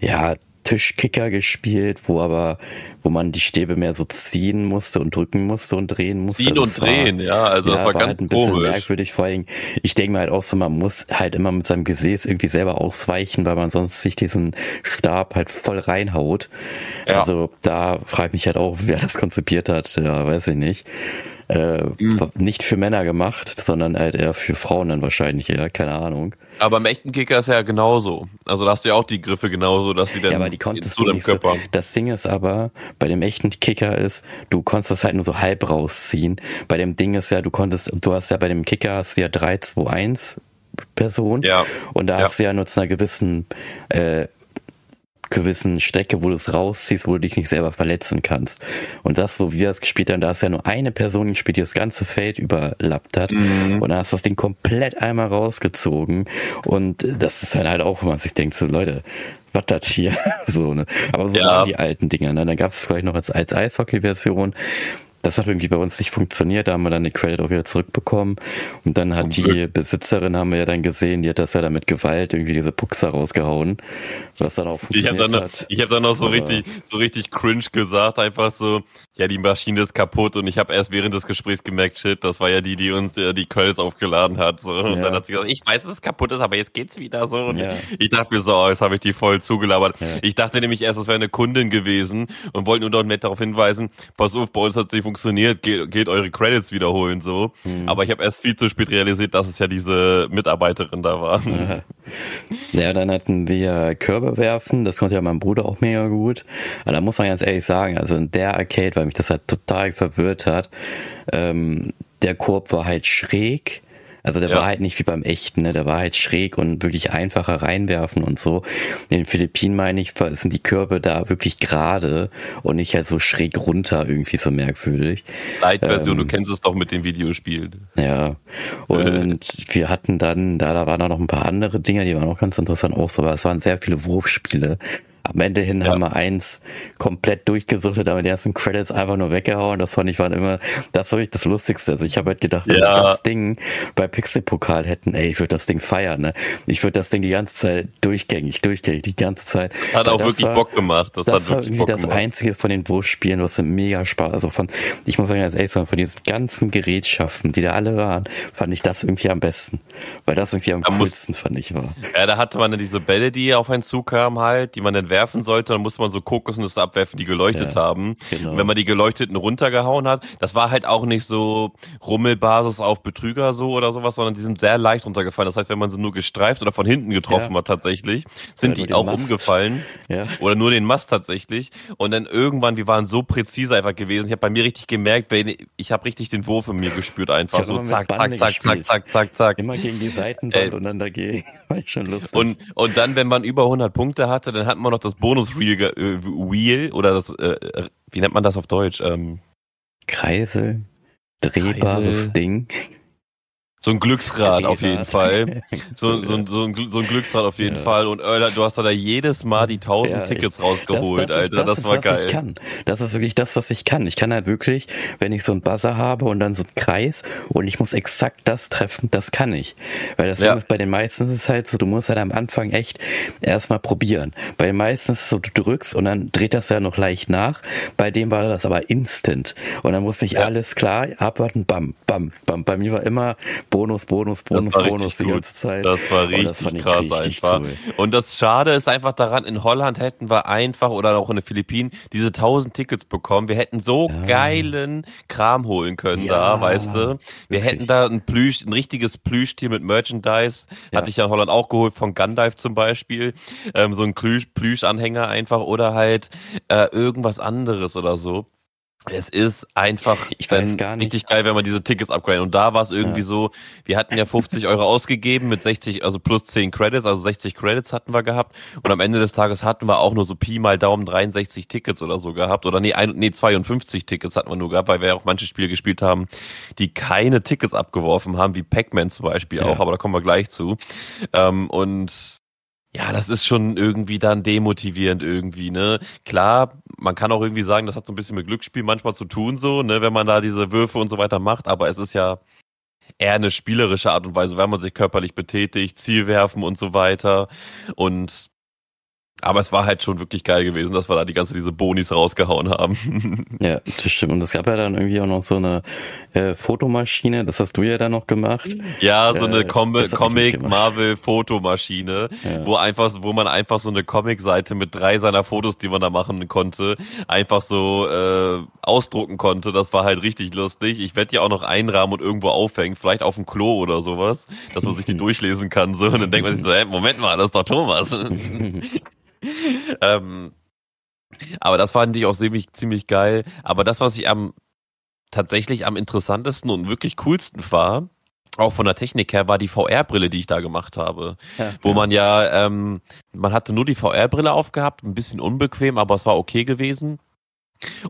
ja, Tischkicker gespielt, wo aber, wo man die Stäbe mehr so ziehen musste und drücken musste und drehen musste. Ziehen und war, drehen, ja, also ja, das war, war ganz halt ein bisschen komisch. merkwürdig. Vor allem, ich denke mir halt auch so, man muss halt immer mit seinem Gesäß irgendwie selber ausweichen, weil man sonst sich diesen Stab halt voll reinhaut. Ja. Also da frage ich mich halt auch, wer das konzipiert hat, ja, weiß ich nicht. Äh, mhm. Nicht für Männer gemacht, sondern halt eher für Frauen dann wahrscheinlich, ja, keine Ahnung. Aber im echten Kicker ist ja genauso. Also da hast du ja auch die Griffe genauso, dass die dann ja, aber die konntest zu dem Körper. So. Das Ding ist aber, bei dem echten Kicker ist, du konntest das halt nur so halb rausziehen. Bei dem Ding ist ja, du konntest, du hast ja bei dem Kicker hast du ja 3, 2, 1 Person. Ja. Und da ja. hast du ja nur zu einer gewissen äh, gewissen Strecke, wo du es rausziehst, wo du dich nicht selber verletzen kannst. Und das, wo wir es gespielt haben, da ist ja nur eine Person gespielt, die das ganze Feld überlappt hat. Mhm. Und dann hast du das Ding komplett einmal rausgezogen. Und das ist dann halt auch, wo man sich denkt, so Leute, was das hier? so, ne? Aber so ja. waren die alten Dinger. Ne? Dann gab es vielleicht noch als, als Eishockey-Version. Das hat irgendwie bei uns nicht funktioniert, da haben wir dann den Credit auch wieder zurückbekommen. Und dann hat Zum die Glück. Besitzerin, haben wir ja dann gesehen, die hat das ja dann mit Gewalt irgendwie diese Puxer rausgehauen, was dann auch funktioniert ich hab dann noch, hat. Ich habe dann noch so richtig, so richtig cringe gesagt, einfach so, ja, die Maschine ist kaputt und ich habe erst während des Gesprächs gemerkt, shit, das war ja die, die uns äh, die Credits aufgeladen hat. So. Und ja. dann hat sie gesagt, ich weiß, dass es kaputt ist, aber jetzt geht's wieder so. Und ja. ich dachte mir so, oh, jetzt habe ich die voll zugelabert. Ja. Ich dachte nämlich erst, es wäre eine Kundin gewesen und wollte nur dort nett darauf hinweisen, pass auf, bei uns hat es nicht funktioniert, geht, geht eure Credits wiederholen so. Mhm. Aber ich habe erst viel zu spät realisiert, dass es ja diese Mitarbeiterin da war. Ja, ja dann hatten wir Körbe werfen, das konnte ja mein Bruder auch mega gut. Aber da muss man ganz ehrlich sagen, also in der Arcade, weil mich das halt total verwirrt hat, ähm, der Korb war halt schräg also der ja. war halt nicht wie beim echten, ne? der war halt schräg und wirklich einfacher reinwerfen und so. In den Philippinen meine ich, sind die Körbe da wirklich gerade und nicht halt so schräg runter irgendwie so merkwürdig. Light-Version, ähm, du kennst es doch mit den Videospielen. Ja. Und wir hatten dann, da, da waren auch noch ein paar andere Dinge, die waren auch ganz interessant auch so, aber es waren sehr viele Wurfspiele. Am Ende hin ja. haben wir eins komplett durchgesuchtet, aber die ersten Credits einfach nur weggehauen. Das fand ich war immer, das war wirklich das Lustigste. Also ich habe halt gedacht, wenn ja. wir das Ding bei Pixel-Pokal hätten, ey, ich würde das Ding feiern, ne? Ich würde das Ding die ganze Zeit durchgängig, durchgängig, die ganze Zeit. Hat auch wirklich war, Bock gemacht. Das, das war irgendwie Bock das gemacht. einzige von den Wurfspielen, was mega Spaß, also von, ich muss sagen, als ehrlich von diesen ganzen Gerätschaften, die da alle waren, fand ich das irgendwie am besten. Weil das irgendwie am da coolsten, muss, fand ich, war. Ja, da hatte man dann diese Bälle, die auf einen zukamen halt, die man dann werfen sollte, dann musste man so Kokosnüsse abwerfen, die geleuchtet ja, haben. Genau. Und wenn man die geleuchteten runtergehauen hat, das war halt auch nicht so Rummelbasis auf Betrüger so oder sowas, sondern die sind sehr leicht runtergefallen. Das heißt, wenn man sie nur gestreift oder von hinten getroffen ja. hat tatsächlich, sind die auch Mast. umgefallen. Ja. Oder nur den Mast tatsächlich. Und dann irgendwann, wir waren so präzise einfach gewesen. Ich habe bei mir richtig gemerkt, ich habe richtig den Wurf in mir gespürt einfach. So zack, zack, zack, zack, zack, zack, zack. Immer gegen die Seitenwand äh, und dann dagegen. War ich schon lustig. Und, und dann, wenn man über 100 Punkte hatte, dann hat man noch das Bonus-Reel äh, Wheel oder das, äh, wie nennt man das auf Deutsch? Ähm, Kreisel, drehbares Kreisel. Ding. So ein Glücksrad auf jeden Fall. So, so, ein, so, ein, so ein Glücksrad auf jeden ja. Fall. Und Öller, du hast da jedes Mal die 1000 ja, Tickets rausgeholt, das, das Alter. Ist, das, das ist, war was geil. Ich kann. Das ist wirklich das, was ich kann. Ich kann halt wirklich, wenn ich so einen Buzzer habe und dann so einen Kreis und ich muss exakt das treffen, das kann ich. Weil das ja. ist bei den meisten ist es halt so, du musst halt am Anfang echt erstmal probieren. Bei den meisten ist es so, du drückst und dann dreht das ja noch leicht nach. Bei dem war das aber instant. Und dann musste ich alles klar abwarten, bam, bam, bam. Bei mir war immer Bonus, Bonus, Bonus, Bonus die ganze Zeit. Das war richtig das krass richtig einfach. Cool. Und das Schade ist einfach daran, in Holland hätten wir einfach oder auch in den Philippinen diese 1000 Tickets bekommen. Wir hätten so ja. geilen Kram holen können ja, da, weißt du. Wir wirklich. hätten da ein Plüsch, ein richtiges Plüschtier mit Merchandise. Ja. Hatte ich ja in Holland auch geholt von Gundive zum Beispiel. Ähm, so ein Plüschanhänger einfach oder halt äh, irgendwas anderes oder so. Es ist einfach ich weiß gar nicht. richtig geil, wenn man diese Tickets upgraden. Und da war es irgendwie ja. so, wir hatten ja 50 Euro ausgegeben mit 60, also plus 10 Credits, also 60 Credits hatten wir gehabt. Und am Ende des Tages hatten wir auch nur so Pi mal Daumen 63 Tickets oder so gehabt. Oder nee, ein, nee 52 Tickets hatten wir nur gehabt, weil wir ja auch manche Spiele gespielt haben, die keine Tickets abgeworfen haben, wie Pac-Man zum Beispiel ja. auch, aber da kommen wir gleich zu. Ähm, und ja, das ist schon irgendwie dann demotivierend irgendwie, ne? Klar, man kann auch irgendwie sagen, das hat so ein bisschen mit Glücksspiel manchmal zu tun, so, ne, wenn man da diese Würfe und so weiter macht, aber es ist ja eher eine spielerische Art und Weise, wenn man sich körperlich betätigt, Ziel werfen und so weiter. Und Aber es war halt schon wirklich geil gewesen, dass wir da die ganze diese Bonis rausgehauen haben. ja, das stimmt. Und es gab ja dann irgendwie auch noch so eine äh, Fotomaschine, das hast du ja dann noch gemacht. Ja, so eine äh, Com Comic Marvel Fotomaschine, ja. wo einfach, wo man einfach so eine Comic-Seite mit drei seiner Fotos, die man da machen konnte, einfach so äh, ausdrucken konnte. Das war halt richtig lustig. Ich werde die auch noch einrahmen und irgendwo aufhängen, vielleicht auf dem Klo oder sowas, dass man sich die durchlesen kann. So. Und dann denkt man sich so, hey, Moment mal, das ist doch Thomas. ähm, aber das fand ich auch ziemlich, ziemlich geil. Aber das, was ich am tatsächlich am interessantesten und wirklich coolsten war, auch von der Technik her, war die VR-Brille, die ich da gemacht habe. Ja, wo ja. man ja, ähm, man hatte nur die VR-Brille aufgehabt, ein bisschen unbequem, aber es war okay gewesen.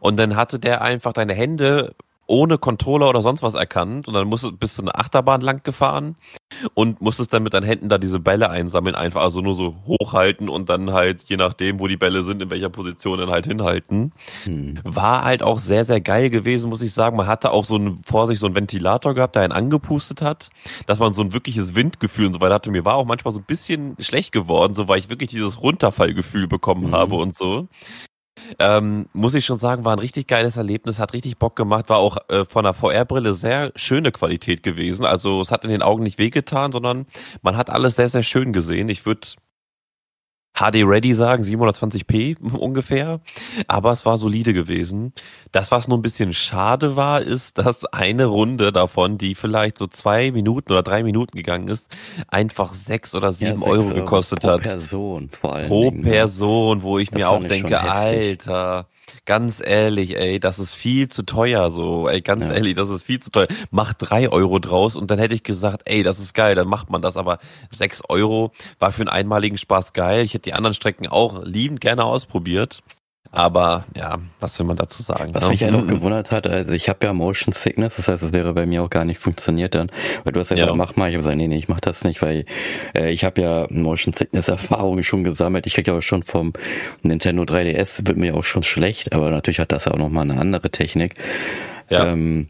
Und dann hatte der einfach deine Hände ohne Controller oder sonst was erkannt und dann musst du, bist du eine Achterbahn lang gefahren und musstest dann mit deinen Händen da diese Bälle einsammeln, einfach also nur so hochhalten und dann halt, je nachdem, wo die Bälle sind, in welcher Position dann halt hinhalten. Hm. War halt auch sehr, sehr geil gewesen, muss ich sagen. Man hatte auch so ein, vor sich so einen Ventilator gehabt, der einen angepustet hat, dass man so ein wirkliches Windgefühl und so weiter hatte. Mir war auch manchmal so ein bisschen schlecht geworden, so weil ich wirklich dieses Runterfallgefühl bekommen hm. habe und so. Ähm, muss ich schon sagen, war ein richtig geiles Erlebnis, hat richtig Bock gemacht, war auch äh, von der VR-Brille sehr schöne Qualität gewesen. Also es hat in den Augen nicht wehgetan, sondern man hat alles sehr, sehr schön gesehen. Ich würde HD Ready sagen, 720p ungefähr, aber es war solide gewesen. Das, was nur ein bisschen schade war, ist, dass eine Runde davon, die vielleicht so zwei Minuten oder drei Minuten gegangen ist, einfach sechs oder sieben ja, Euro gekostet pro hat. Pro Person vor allem. Pro Dingen, Person, wo ich mir auch denke, Alter, ganz ehrlich, ey, das ist viel zu teuer, so, ey, ganz ja. ehrlich, das ist viel zu teuer. Mach drei Euro draus und dann hätte ich gesagt, ey, das ist geil, dann macht man das, aber sechs Euro war für einen einmaligen Spaß geil. Ich hätte die anderen Strecken auch liebend gerne ausprobiert. Aber ja, was will man dazu sagen? Was ne? mich ja noch gewundert hat, also ich habe ja Motion Sickness, das heißt, es wäre bei mir auch gar nicht funktioniert dann. Weil du hast ja, ja. gesagt, mach mal. Ich habe gesagt, nee, nee, ich mach das nicht, weil äh, ich habe ja Motion Sickness Erfahrungen schon gesammelt. Ich krieg ja auch schon vom Nintendo 3DS, wird mir auch schon schlecht, aber natürlich hat das ja auch nochmal eine andere Technik. Ja. Ähm,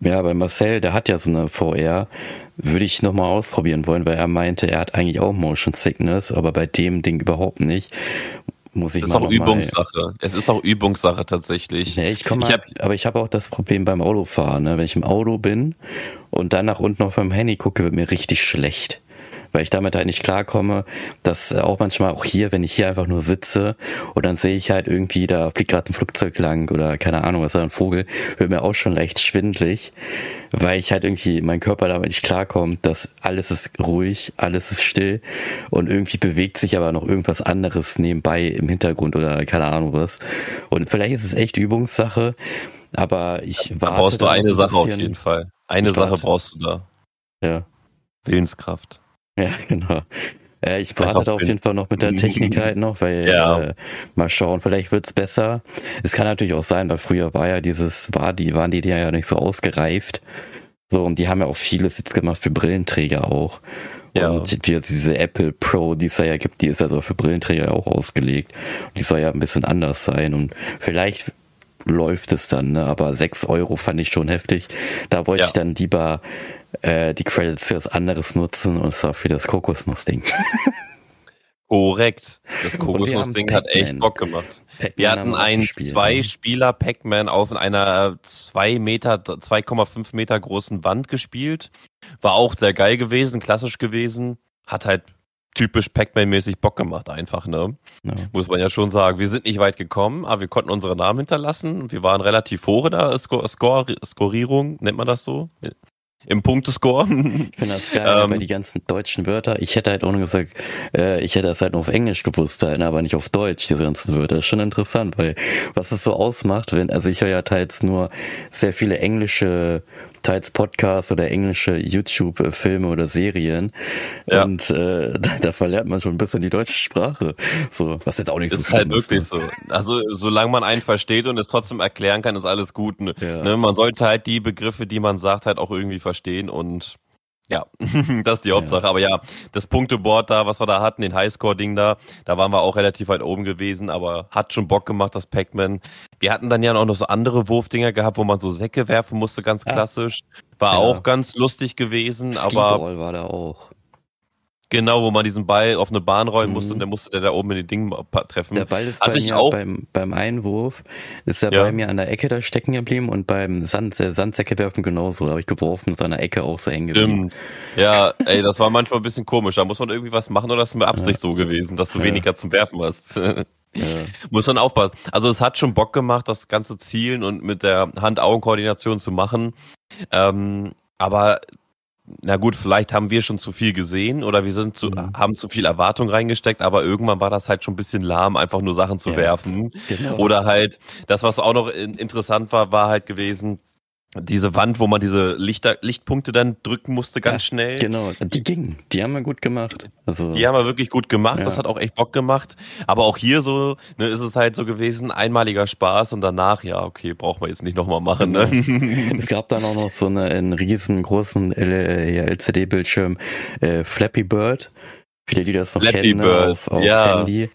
ja, bei Marcel, der hat ja so eine VR, würde ich nochmal ausprobieren wollen, weil er meinte, er hat eigentlich auch Motion Sickness, aber bei dem Ding überhaupt nicht muss ich es ist auch Übungssache. Mal, es ist auch Übungssache tatsächlich. Nee, ich komme, hab, aber ich habe auch das Problem beim Autofahren. Ne? Wenn ich im Auto bin und dann nach unten auf meinem Handy gucke, wird mir richtig schlecht weil ich damit halt nicht klarkomme, dass auch manchmal auch hier, wenn ich hier einfach nur sitze und dann sehe ich halt irgendwie, da fliegt gerade ein Flugzeug lang oder keine Ahnung, was ist ein Vogel, wird mir auch schon leicht schwindlig, weil ich halt irgendwie mein Körper damit nicht klarkommt, dass alles ist ruhig, alles ist still und irgendwie bewegt sich aber noch irgendwas anderes nebenbei im Hintergrund oder keine Ahnung was. Und vielleicht ist es echt Übungssache, aber ich warte. Da brauchst du eine Sache auf jeden Fall. Eine Sache brauchst du da. Ja. Willenskraft. Ja, genau. Äh, ich warte da auf jeden Fall noch mit der Technik halt noch, weil ja. äh, mal schauen, vielleicht wird's besser. Es kann natürlich auch sein, weil früher war ja dieses, war die, waren die ja nicht so ausgereift. So, und die haben ja auch vieles jetzt gemacht für Brillenträger auch. Ja. Und wie diese Apple Pro, die es ja gibt, die ist ja so für Brillenträger auch ausgelegt. die soll ja ein bisschen anders sein. Und vielleicht läuft es dann, ne? aber sechs Euro fand ich schon heftig. Da wollte ja. ich dann lieber äh, die Credits für was anderes nutzen und zwar für das Kokosnuss-Ding. Korrekt. Das Kokosnuss-Ding hat echt Bock gemacht. wir hatten einen Zwei-Spieler Pac-Man auf einer 2 Meter, 2,5 Meter großen Wand gespielt. War auch sehr geil gewesen, klassisch gewesen. Hat halt typisch Pac-Man-mäßig Bock gemacht, einfach, ne? Ja. Muss man ja schon sagen. Wir sind nicht weit gekommen, aber wir konnten unsere Namen hinterlassen. Wir waren relativ hoch in der Scorierung, nennt man das so? Im Punktescore. Ich finde das geil, ähm, bei die ganzen deutschen Wörter. Ich hätte halt auch nur gesagt, äh, ich hätte das halt nur auf Englisch gewusst, halt, aber nicht auf Deutsch, diese ganzen Wörter. Das ist schon interessant, weil was es so ausmacht, wenn, also ich höre ja teils nur sehr viele englische teils Podcasts oder englische YouTube-Filme oder Serien. Ja. Und äh, da, da, verlernt man schon ein bisschen die deutsche Sprache. So, was jetzt auch nicht ist so halt ist. halt wirklich ne? so. Also solange man einen versteht und es trotzdem erklären kann, ist alles gut. Ne? Ja. Ne? Man sollte halt die Begriffe, die man sagt, halt auch irgendwie verstehen und ja, das ist die Hauptsache. Ja. Aber ja, das Punkteboard da, was wir da hatten, den Highscore-Ding da, da waren wir auch relativ weit oben gewesen, aber hat schon Bock gemacht, das Pac-Man. Wir hatten dann ja auch noch so andere Wurfdinger gehabt, wo man so Säcke werfen musste, ganz klassisch. War ja. auch ganz lustig gewesen, aber. war da auch. Genau, wo man diesen Ball auf eine Bahn rollen musste mhm. und der musste der da oben in den Dingen treffen. Der Ball ist Hatte bei mir auch beim, beim Einwurf, ist er ja. bei mir an der Ecke da stecken geblieben und beim Sand, äh, Sandsäcke werfen genauso. Da habe ich geworfen, ist an der Ecke auch so eng geblieben. Stimmt. Ja, ey, das war manchmal ein bisschen komisch. Da muss man irgendwie was machen oder ist es mit Absicht ja. so gewesen, dass du ja. weniger zum Werfen hast. Ja. Muss man aufpassen. Also es hat schon Bock gemacht, das ganze Zielen und mit der Hand-Augen-Koordination zu machen. Ähm, aber na gut, vielleicht haben wir schon zu viel gesehen oder wir sind zu, mhm. haben zu viel Erwartung reingesteckt, aber irgendwann war das halt schon ein bisschen lahm, einfach nur Sachen zu ja, werfen. Genau. Oder halt, das, was auch noch interessant war, war halt gewesen, diese Wand, wo man diese Lichter, Lichtpunkte dann drücken musste, ganz ja, schnell. Genau, die gingen, die haben wir gut gemacht. Also, die haben wir wirklich gut gemacht, ja. das hat auch echt Bock gemacht. Aber auch hier so, ne, ist es halt so gewesen, einmaliger Spaß und danach, ja, okay, brauchen wir jetzt nicht nochmal machen. Ne? Es gab dann auch noch so eine, einen riesengroßen LCD-Bildschirm, äh, Flappy Bird. Viele, die das noch Flappy kennen, ne, Bird. auf, auf ja. Handy.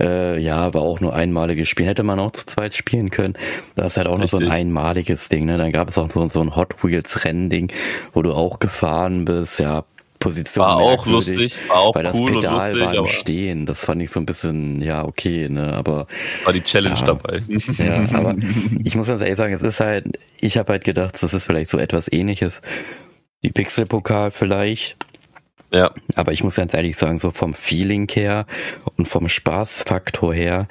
Äh, ja, aber auch nur einmaliges Spiel. Hätte man auch zu zweit spielen können. Das ist halt auch Richtig. nur so ein einmaliges Ding. Ne? Dann gab es auch so, so ein Hot Wheels Rennding, wo du auch gefahren bist. Ja, Position war auch lustig, war auch weil cool das Pedal und lustig, war im Stehen. Das fand ich so ein bisschen, ja, okay, ne, aber. War die Challenge ja, dabei. Ja, aber ich muss ganz ehrlich sagen, es ist halt, ich habe halt gedacht, das ist vielleicht so etwas ähnliches wie Pixelpokal vielleicht. Ja. Aber ich muss ganz ehrlich sagen, so vom Feeling her und vom Spaßfaktor her,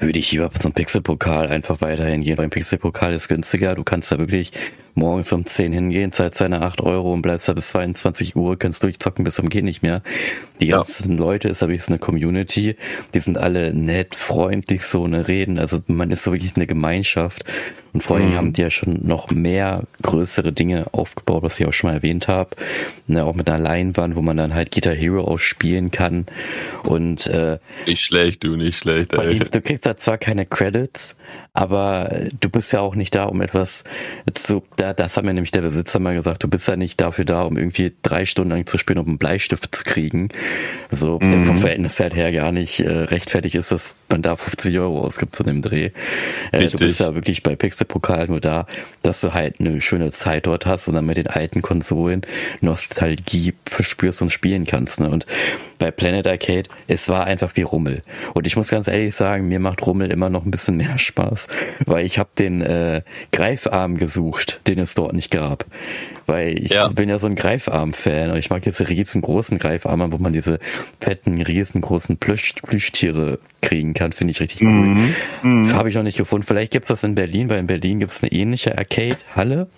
würde ich lieber zum Pixelpokal einfach weiterhin gehen. Beim Pixelpokal ist günstiger. Du kannst da wirklich morgens um 10 hingehen, zahlst deine 8 Euro und bleibst da bis 22 Uhr, kannst durchzocken bis zum geht nicht mehr. Die ganzen ja. Leute ist aber so eine Community, die sind alle nett, freundlich, so eine Reden. Also man ist so wirklich eine Gemeinschaft. Und vorhin mhm. haben die ja schon noch mehr größere Dinge aufgebaut, was ich auch schon mal erwähnt habe. Ne, auch mit einer Leinwand, wo man dann halt Guitar Hero ausspielen kann. Und äh, nicht schlecht, du, nicht schlecht. Ey. Du kriegst da zwar keine Credits, aber du bist ja auch nicht da, um etwas zu. Da, das hat mir nämlich der Besitzer mal gesagt, du bist ja nicht dafür da, um irgendwie drei Stunden lang zu spielen, um einen Bleistift zu kriegen. So, mhm. der vom Verhältnis halt her gar nicht äh, rechtfertig ist, dass man da 50 Euro ausgibt zu dem Dreh. Äh, du bist ja wirklich bei Pixelpokal nur da, dass du halt eine schöne Zeit dort hast und dann mit den alten Konsolen Nostalgie verspürst und spielen kannst. Ne? Und bei Planet Arcade, es war einfach wie Rummel. Und ich muss ganz ehrlich sagen, mir macht Rummel immer noch ein bisschen mehr Spaß, weil ich habe den äh, Greifarm gesucht, den es dort nicht gab. Weil ich ja. bin ja so ein Greifarm-Fan und ich mag diese riesengroßen Greifarme, wo man diese fetten, riesengroßen Plüsch Plüschtiere kriegen kann, finde ich richtig cool. Mhm. Mhm. Habe ich noch nicht gefunden. Vielleicht gibt's das in Berlin, weil in Berlin gibt's eine ähnliche Arcade-Halle.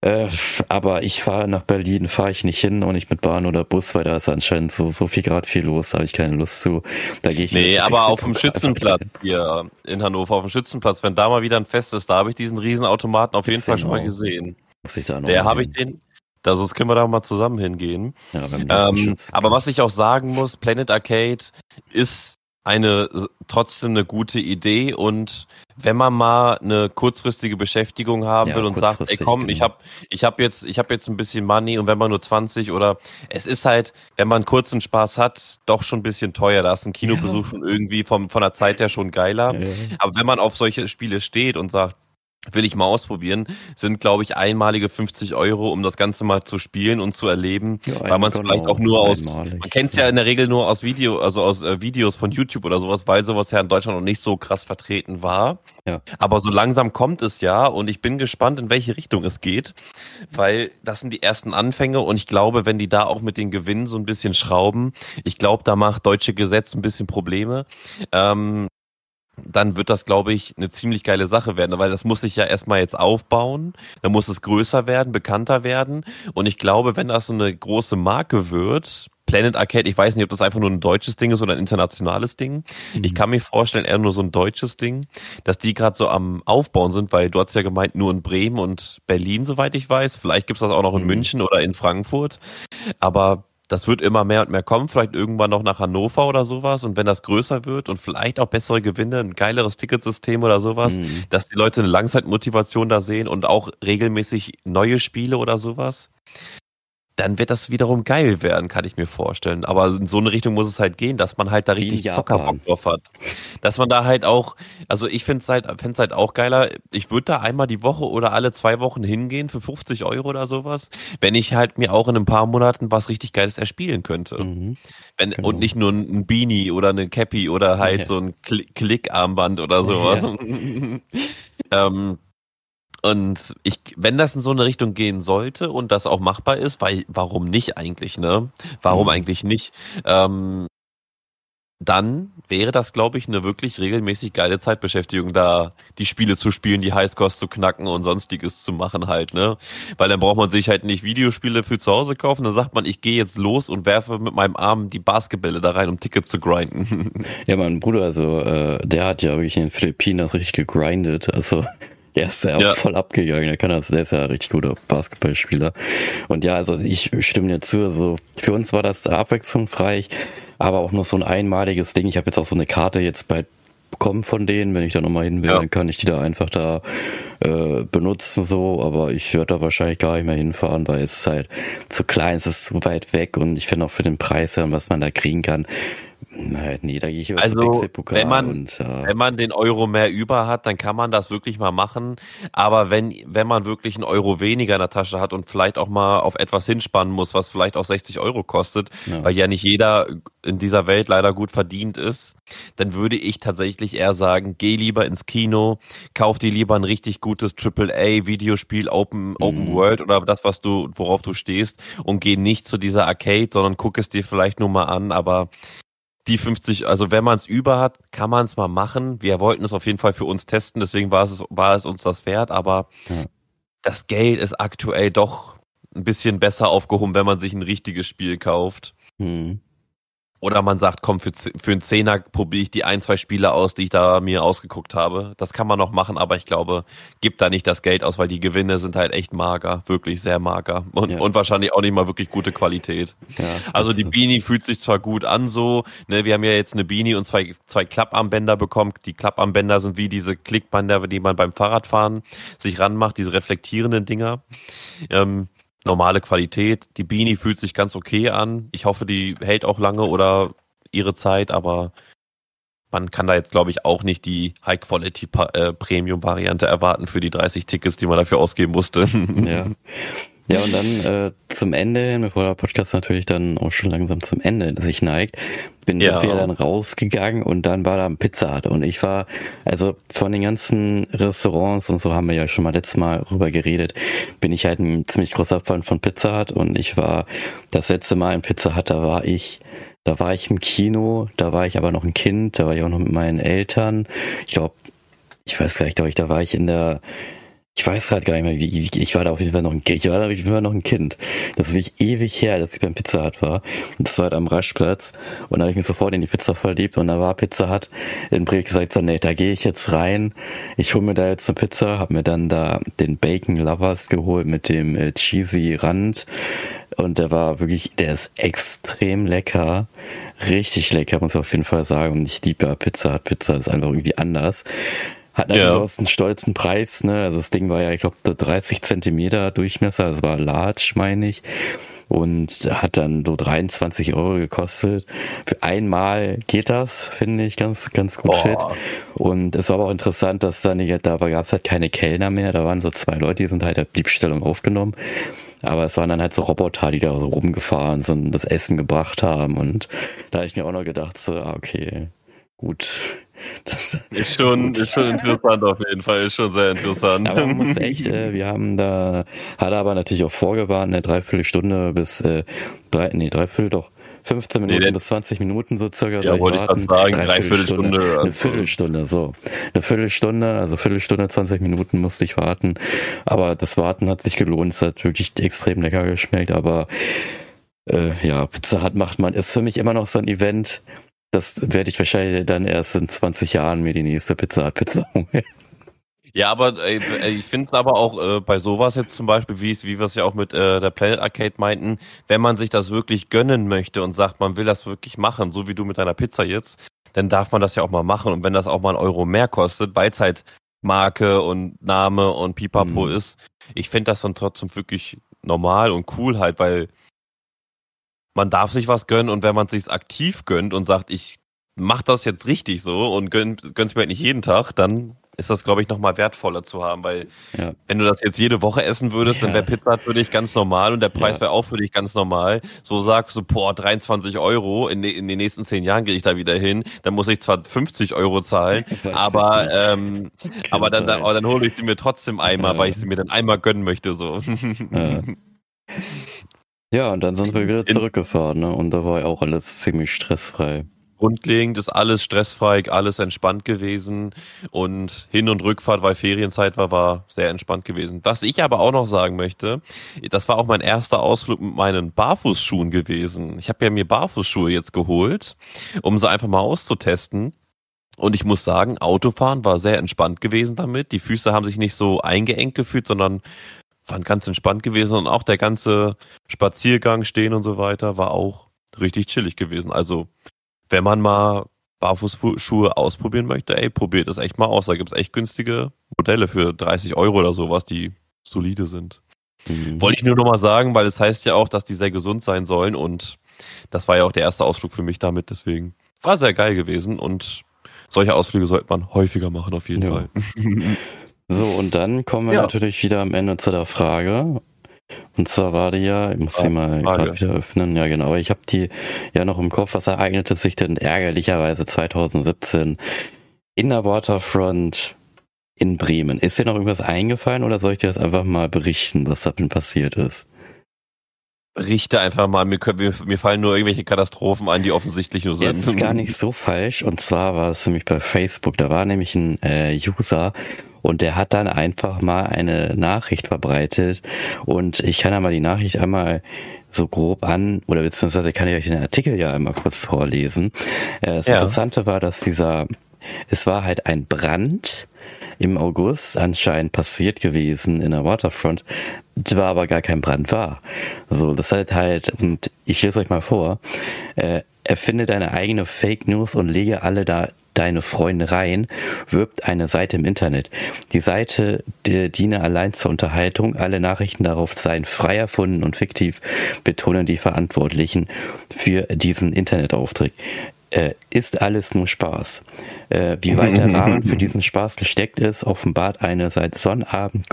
Äh, aber ich fahre nach Berlin, fahre ich nicht hin und nicht mit Bahn oder Bus, weil da ist anscheinend so, so viel Grad viel los, da habe ich keine Lust zu. Da gehe ich Nee, aber auf dem Schützenplatz hier in Hannover, auf dem Schützenplatz, wenn da mal wieder ein Fest ist, da habe ich diesen Riesenautomaten auf jeden Fall schon mal gesehen. Muss ich da noch Der habe ich den, da sonst können wir da mal zusammen hingehen. Ja, ähm, aber was ich auch sagen muss, Planet Arcade ist eine trotzdem eine gute Idee und wenn man mal eine kurzfristige Beschäftigung haben ja, will und sagt, ey komm, genau. ich habe ich hab jetzt ich habe jetzt ein bisschen Money und wenn man nur 20 oder es ist halt, wenn man kurzen Spaß hat, doch schon ein bisschen teuer. Da ist ein Kinobesuch ja. schon irgendwie vom, von der Zeit her schon geiler. Ja. Aber wenn man auf solche Spiele steht und sagt, will ich mal ausprobieren, sind, glaube ich, einmalige 50 Euro, um das Ganze mal zu spielen und zu erleben, ja, weil man es vielleicht auch nur aus, einmalig. man kennt es ja in der Regel nur aus Video, also aus äh, Videos von YouTube oder sowas, weil sowas ja in Deutschland noch nicht so krass vertreten war. Ja. Aber so langsam kommt es ja und ich bin gespannt, in welche Richtung es geht, weil das sind die ersten Anfänge und ich glaube, wenn die da auch mit den Gewinnen so ein bisschen schrauben, ich glaube, da macht deutsche Gesetz ein bisschen Probleme. Ähm, dann wird das, glaube ich, eine ziemlich geile Sache werden, weil das muss sich ja erstmal jetzt aufbauen, dann muss es größer werden, bekannter werden und ich glaube, wenn das so eine große Marke wird, Planet Arcade, ich weiß nicht, ob das einfach nur ein deutsches Ding ist oder ein internationales Ding. Mhm. Ich kann mir vorstellen, eher nur so ein deutsches Ding, dass die gerade so am Aufbauen sind, weil du hast ja gemeint, nur in Bremen und Berlin, soweit ich weiß. Vielleicht gibt's das auch noch in mhm. München oder in Frankfurt. Aber das wird immer mehr und mehr kommen, vielleicht irgendwann noch nach Hannover oder sowas. Und wenn das größer wird und vielleicht auch bessere Gewinne, ein geileres Ticketsystem oder sowas, mhm. dass die Leute eine Langzeitmotivation da sehen und auch regelmäßig neue Spiele oder sowas. Dann wird das wiederum geil werden, kann ich mir vorstellen. Aber in so eine Richtung muss es halt gehen, dass man halt da richtig Zockerbock drauf hat. Dass man da halt auch, also ich finde es halt, find's halt auch geiler, ich würde da einmal die Woche oder alle zwei Wochen hingehen für 50 Euro oder sowas, wenn ich halt mir auch in ein paar Monaten was richtig Geiles erspielen könnte. Mhm. Wenn, genau. Und nicht nur ein Beanie oder eine Cappy oder halt ja. so ein Klickarmband oder sowas. Ja. ähm, und ich, wenn das in so eine Richtung gehen sollte und das auch machbar ist, weil warum nicht eigentlich, ne? Warum mhm. eigentlich nicht? Ähm, dann wäre das, glaube ich, eine wirklich regelmäßig geile Zeitbeschäftigung, da die Spiele zu spielen, die Highscores zu knacken und sonstiges zu machen halt, ne? Weil dann braucht man sich halt nicht Videospiele für zu Hause kaufen, dann sagt man, ich gehe jetzt los und werfe mit meinem Arm die Basketbälle da rein, um Tickets zu grinden. Ja, mein Bruder, also äh, der hat ja wirklich in den Philippinen das richtig gegrindet, also der ist ja, ja. voll abgegangen. Der kann das, der ist ja ein richtig guter Basketballspieler. Und ja, also ich stimme dir zu. Also für uns war das abwechslungsreich, aber auch nur so ein einmaliges Ding. Ich habe jetzt auch so eine Karte jetzt bald bekommen von denen. Wenn ich da nochmal hin will, ja. dann kann ich die da einfach da äh, benutzen so. Aber ich werde da wahrscheinlich gar nicht mehr hinfahren, weil es ist halt zu klein, es ist zu weit weg und ich finde auch für den Preis, was man da kriegen kann, Nee, da gehe ich über also, wenn man, und, äh, wenn man den Euro mehr über hat, dann kann man das wirklich mal machen. Aber wenn, wenn man wirklich einen Euro weniger in der Tasche hat und vielleicht auch mal auf etwas hinspannen muss, was vielleicht auch 60 Euro kostet, ja. weil ja nicht jeder in dieser Welt leider gut verdient ist, dann würde ich tatsächlich eher sagen, geh lieber ins Kino, kauf dir lieber ein richtig gutes AAA Videospiel, Open, Open mhm. World oder das, was du, worauf du stehst und geh nicht zu dieser Arcade, sondern guck es dir vielleicht nur mal an, aber die 50, also wenn man es über hat, kann man es mal machen. Wir wollten es auf jeden Fall für uns testen, deswegen war es, war es uns das wert, aber ja. das Geld ist aktuell doch ein bisschen besser aufgehoben, wenn man sich ein richtiges Spiel kauft. Mhm. Oder man sagt, komm, für, für einen Zehner probiere ich die ein, zwei Spiele aus, die ich da mir ausgeguckt habe. Das kann man noch machen, aber ich glaube, gibt da nicht das Geld aus, weil die Gewinne sind halt echt mager, wirklich sehr mager. Und, ja. und wahrscheinlich auch nicht mal wirklich gute Qualität. Ja, also die Beanie fühlt sich zwar gut an so, ne, wir haben ja jetzt eine Beanie und zwei, zwei Klapparmbänder bekommen. Die Klapparmbänder sind wie diese Klickbänder, die man beim Fahrradfahren sich ranmacht, diese reflektierenden Dinger. Ähm, normale Qualität. Die Beanie fühlt sich ganz okay an. Ich hoffe, die hält auch lange oder ihre Zeit, aber man kann da jetzt, glaube ich, auch nicht die High-Quality-Premium-Variante äh, erwarten für die 30 Tickets, die man dafür ausgeben musste. Ja. Ja, und dann äh, zum Ende, bevor der Podcast natürlich dann auch schon langsam zum Ende sich neigt, bin ja. wir dann rausgegangen und dann war da ein Pizza Hut und ich war, also von den ganzen Restaurants und so haben wir ja schon mal letztes Mal rüber geredet, bin ich halt ein ziemlich großer Fan von Pizza Hut und ich war das letzte Mal in Pizza Hut, da war ich da war ich im Kino, da war ich aber noch ein Kind, da war ich auch noch mit meinen Eltern. Ich glaube, ich weiß gar nicht, glaube ich, da war ich in der ich weiß halt gar nicht mehr, wie, wie ich war da auf jeden Fall noch ein Kind. Ich war da auf jeden Fall noch ein Kind. Das ist nicht ewig her, dass ich beim Pizza Hut war. Das war halt am Raschplatz. Und da habe ich mich sofort in die Pizza verliebt. Und da war Pizza Hut in Brieg gesagt, so, nee, da gehe ich jetzt rein. Ich hole mir da jetzt eine Pizza, habe mir dann da den Bacon Lovers geholt mit dem äh, cheesy Rand. Und der war wirklich, der ist extrem lecker. Richtig lecker, muss ich auf jeden Fall sagen. Und ich liebe ja Pizza Hut. Pizza ist einfach irgendwie anders. Hat natürlich ja. auch einen stolzen Preis, ne? Also das Ding war ja, ich glaube, 30 Zentimeter Durchmesser, das war large, meine ich. Und hat dann so 23 Euro gekostet. Für einmal geht das, finde ich, ganz, ganz gut Boah. fit. Und es war aber auch interessant, dass dann, da gab es halt keine Kellner mehr, da waren so zwei Leute, die sind halt die Bestellung aufgenommen. Aber es waren dann halt so Roboter, die da so rumgefahren sind und das Essen gebracht haben. Und da habe ich mir auch noch gedacht, so, ah, okay, gut, das ist schon, ist schon interessant auf jeden Fall, ist schon sehr interessant. Aber man muss echt, äh, wir haben da, hat aber natürlich auch vorgewarnt, eine Dreiviertelstunde bis, äh, drei, nee, Dreiviertel doch, 15 Minuten nee, bis 20 Minuten so circa. Ja, wollte ich, ich sagen, Dreiviertelstunde. Dreiviertelstunde eine Viertelstunde, so. Eine Viertelstunde, also Viertelstunde, 20 Minuten musste ich warten. Aber das Warten hat sich gelohnt, es hat wirklich extrem lecker geschmeckt, aber äh, ja, Pizza hat macht man, ist für mich immer noch so ein Event, das werde ich wahrscheinlich dann erst in 20 Jahren mir die nächste Pizza Pizza holen. Ja, aber äh, ich finde aber auch äh, bei sowas jetzt zum Beispiel, wie wie wir es ja auch mit äh, der Planet Arcade meinten, wenn man sich das wirklich gönnen möchte und sagt, man will das wirklich machen, so wie du mit deiner Pizza jetzt, dann darf man das ja auch mal machen. Und wenn das auch mal einen Euro mehr kostet, weil es halt Marke und Name und Pipapo mhm. ist, ich finde das dann trotzdem wirklich normal und cool halt, weil man darf sich was gönnen und wenn man sich aktiv gönnt und sagt, ich mach das jetzt richtig so und gönn, gönn's mir halt nicht jeden Tag, dann ist das, glaube ich, nochmal wertvoller zu haben, weil ja. wenn du das jetzt jede Woche essen würdest, ja. dann wäre Pizza für dich ganz normal und der Preis ja. wäre auch für dich ganz normal. So sagst du, boah, 23 Euro, in, in den nächsten zehn Jahren gehe ich da wieder hin, dann muss ich zwar 50 Euro zahlen, aber, ähm, aber dann, dann, aber dann hole ich sie mir trotzdem einmal, weil ich sie mir dann einmal gönnen möchte, so. Ja, und dann sind wir wieder zurückgefahren, ne? Und da war ja auch alles ziemlich stressfrei grundlegend ist alles stressfrei, alles entspannt gewesen und Hin- und Rückfahrt, weil Ferienzeit war, war sehr entspannt gewesen. Was ich aber auch noch sagen möchte, das war auch mein erster Ausflug mit meinen Barfußschuhen gewesen. Ich habe ja mir Barfußschuhe jetzt geholt, um sie einfach mal auszutesten. Und ich muss sagen, Autofahren war sehr entspannt gewesen damit. Die Füße haben sich nicht so eingeengt gefühlt, sondern waren ganz entspannt gewesen und auch der ganze Spaziergang, Stehen und so weiter war auch richtig chillig gewesen. Also wenn man mal Barfußschuhe ausprobieren möchte, ey, probiert es echt mal aus. Da gibt es echt günstige Modelle für 30 Euro oder sowas, die solide sind. Mhm. Wollte ich nur nochmal sagen, weil es heißt ja auch, dass die sehr gesund sein sollen und das war ja auch der erste Ausflug für mich damit, deswegen war sehr geil gewesen und solche Ausflüge sollte man häufiger machen, auf jeden ja. Fall. So, und dann kommen wir ja. natürlich wieder am Ende zu der Frage, und zwar war die ja, ich muss sie mal gerade wieder öffnen, ja genau, ich habe die ja noch im Kopf, was ereignete sich denn ärgerlicherweise 2017 in der Waterfront in Bremen. Ist dir noch irgendwas eingefallen oder soll ich dir das einfach mal berichten, was da denn passiert ist? Berichte einfach mal, mir, mir, mir fallen nur irgendwelche Katastrophen ein, die offensichtlich nur sind. Das ist gar nicht so falsch. Und zwar war es nämlich bei Facebook, da war nämlich ein äh, User und der hat dann einfach mal eine Nachricht verbreitet. Und ich kann ja mal die Nachricht einmal so grob an, oder beziehungsweise kann ich euch den Artikel ja einmal kurz vorlesen. Äh, das ja. Interessante war, dass dieser, es war halt ein Brand im August anscheinend passiert gewesen in der Waterfront, war aber gar kein Brand war. So, das halt halt, und ich lese euch mal vor, äh, erfinde deine eigene Fake News und lege alle da deine Freunde rein, wirbt eine Seite im Internet. Die Seite die diene allein zur Unterhaltung. Alle Nachrichten darauf seien frei erfunden und fiktiv, betonen die Verantwortlichen für diesen Internetauftritt äh, ist alles nur Spaß. Äh, wie weit der Rahmen für diesen Spaß gesteckt ist, offenbart eine seit Sonnabend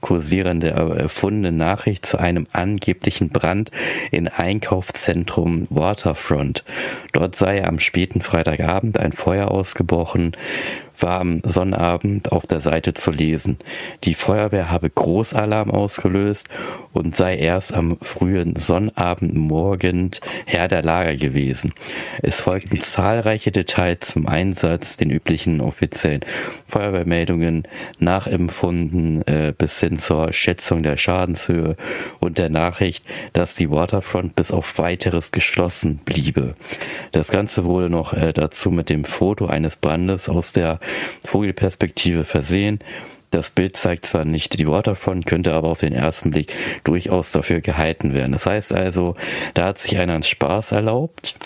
kursierende, erfundene Nachricht zu einem angeblichen Brand in Einkaufszentrum Waterfront. Dort sei am späten Freitagabend ein Feuer ausgebrochen, war am Sonnabend auf der Seite zu lesen. Die Feuerwehr habe Großalarm ausgelöst und sei erst am frühen Sonnabendmorgen Herr der Lager gewesen. Es folgten zahlreiche Details zum Einsatz, den üblichen offiziellen Feuerwehrmeldungen nachempfunden äh, bis hin zur Schätzung der Schadenshöhe und der Nachricht, dass die Waterfront bis auf weiteres geschlossen bliebe. Das Ganze wurde noch äh, dazu mit dem Foto eines Brandes aus der Vogelperspektive versehen. Das Bild zeigt zwar nicht die Waterfront, könnte aber auf den ersten Blick durchaus dafür gehalten werden. Das heißt also, da hat sich einer einen Spaß erlaubt.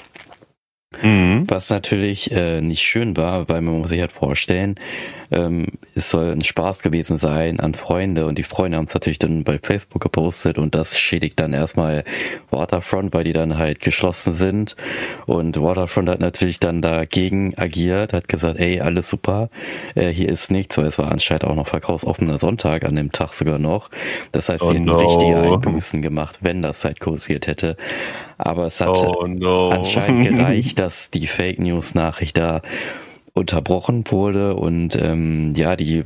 Mhm. Was natürlich äh, nicht schön war, weil man muss sich halt vorstellen, ähm, es soll ein Spaß gewesen sein an Freunde und die Freunde haben es natürlich dann bei Facebook gepostet und das schädigt dann erstmal Waterfront, weil die dann halt geschlossen sind und Waterfront hat natürlich dann dagegen agiert, hat gesagt, ey, alles super, äh, hier ist nichts, weil es war anscheinend auch noch verkaufsoffener Sonntag an dem Tag sogar noch. Das heißt, sie oh hätten no. richtige Einbußen gemacht, wenn das halt kursiert hätte. Aber es hat oh no. anscheinend gereicht, dass die Fake News Nachricht da unterbrochen wurde und ähm, ja, die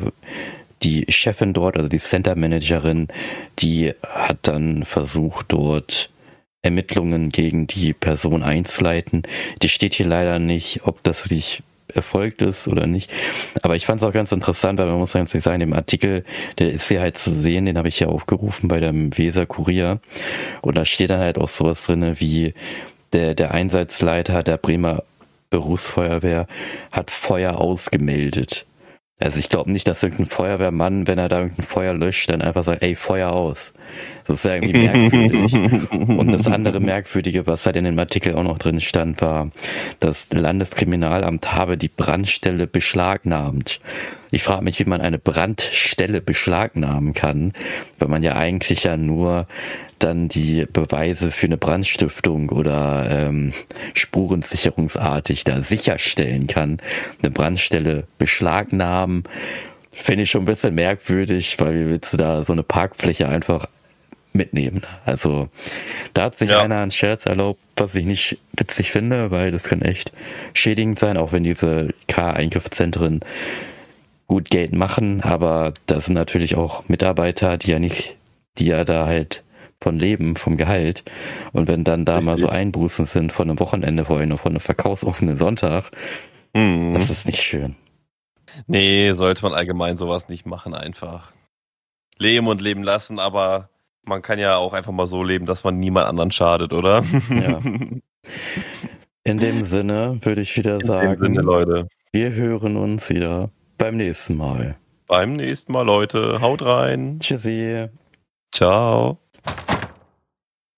die Chefin dort, also die Center Managerin, die hat dann versucht, dort Ermittlungen gegen die Person einzuleiten. Die steht hier leider nicht, ob das wirklich erfolgt ist oder nicht. Aber ich fand es auch ganz interessant, weil man muss ganz ehrlich sagen, im Artikel, der ist hier halt zu sehen, den habe ich ja aufgerufen bei dem Weser Kurier. Und da steht dann halt auch sowas drinne wie der, der Einsatzleiter der Bremer Berufsfeuerwehr hat Feuer ausgemeldet. Also ich glaube nicht, dass irgendein Feuerwehrmann, wenn er da irgendein Feuer löscht, dann einfach sagt, ey, Feuer aus. Das ist ja irgendwie merkwürdig. Und das andere Merkwürdige, was halt in dem Artikel auch noch drin stand, war, das Landeskriminalamt habe die Brandstelle beschlagnahmt. Ich frage mich, wie man eine Brandstelle beschlagnahmen kann, wenn man ja eigentlich ja nur dann die Beweise für eine Brandstiftung oder ähm, spurensicherungsartig da sicherstellen kann. Eine Brandstelle beschlagnahmen, finde ich schon ein bisschen merkwürdig, weil wie willst du da so eine Parkfläche einfach mitnehmen? Also da hat sich ja. einer einen Scherz erlaubt, was ich nicht witzig finde, weil das kann echt schädigend sein, auch wenn diese K-Eingriffszentren gut Geld machen, aber das sind natürlich auch Mitarbeiter, die ja nicht, die ja da halt von leben, vom Gehalt. Und wenn dann da Richtig. mal so Einbußen sind von einem Wochenende vorhin und von einem verkaufsoffenen Sonntag, mhm. das ist nicht schön. Nee, sollte man allgemein sowas nicht machen, einfach. Leben und leben lassen, aber man kann ja auch einfach mal so leben, dass man niemand anderen schadet, oder? Ja. In dem Sinne würde ich wieder In sagen, Sinne, Leute. wir hören uns wieder beim nächsten Mal. Beim nächsten Mal, Leute. Haut rein. Tschüssi. Ciao.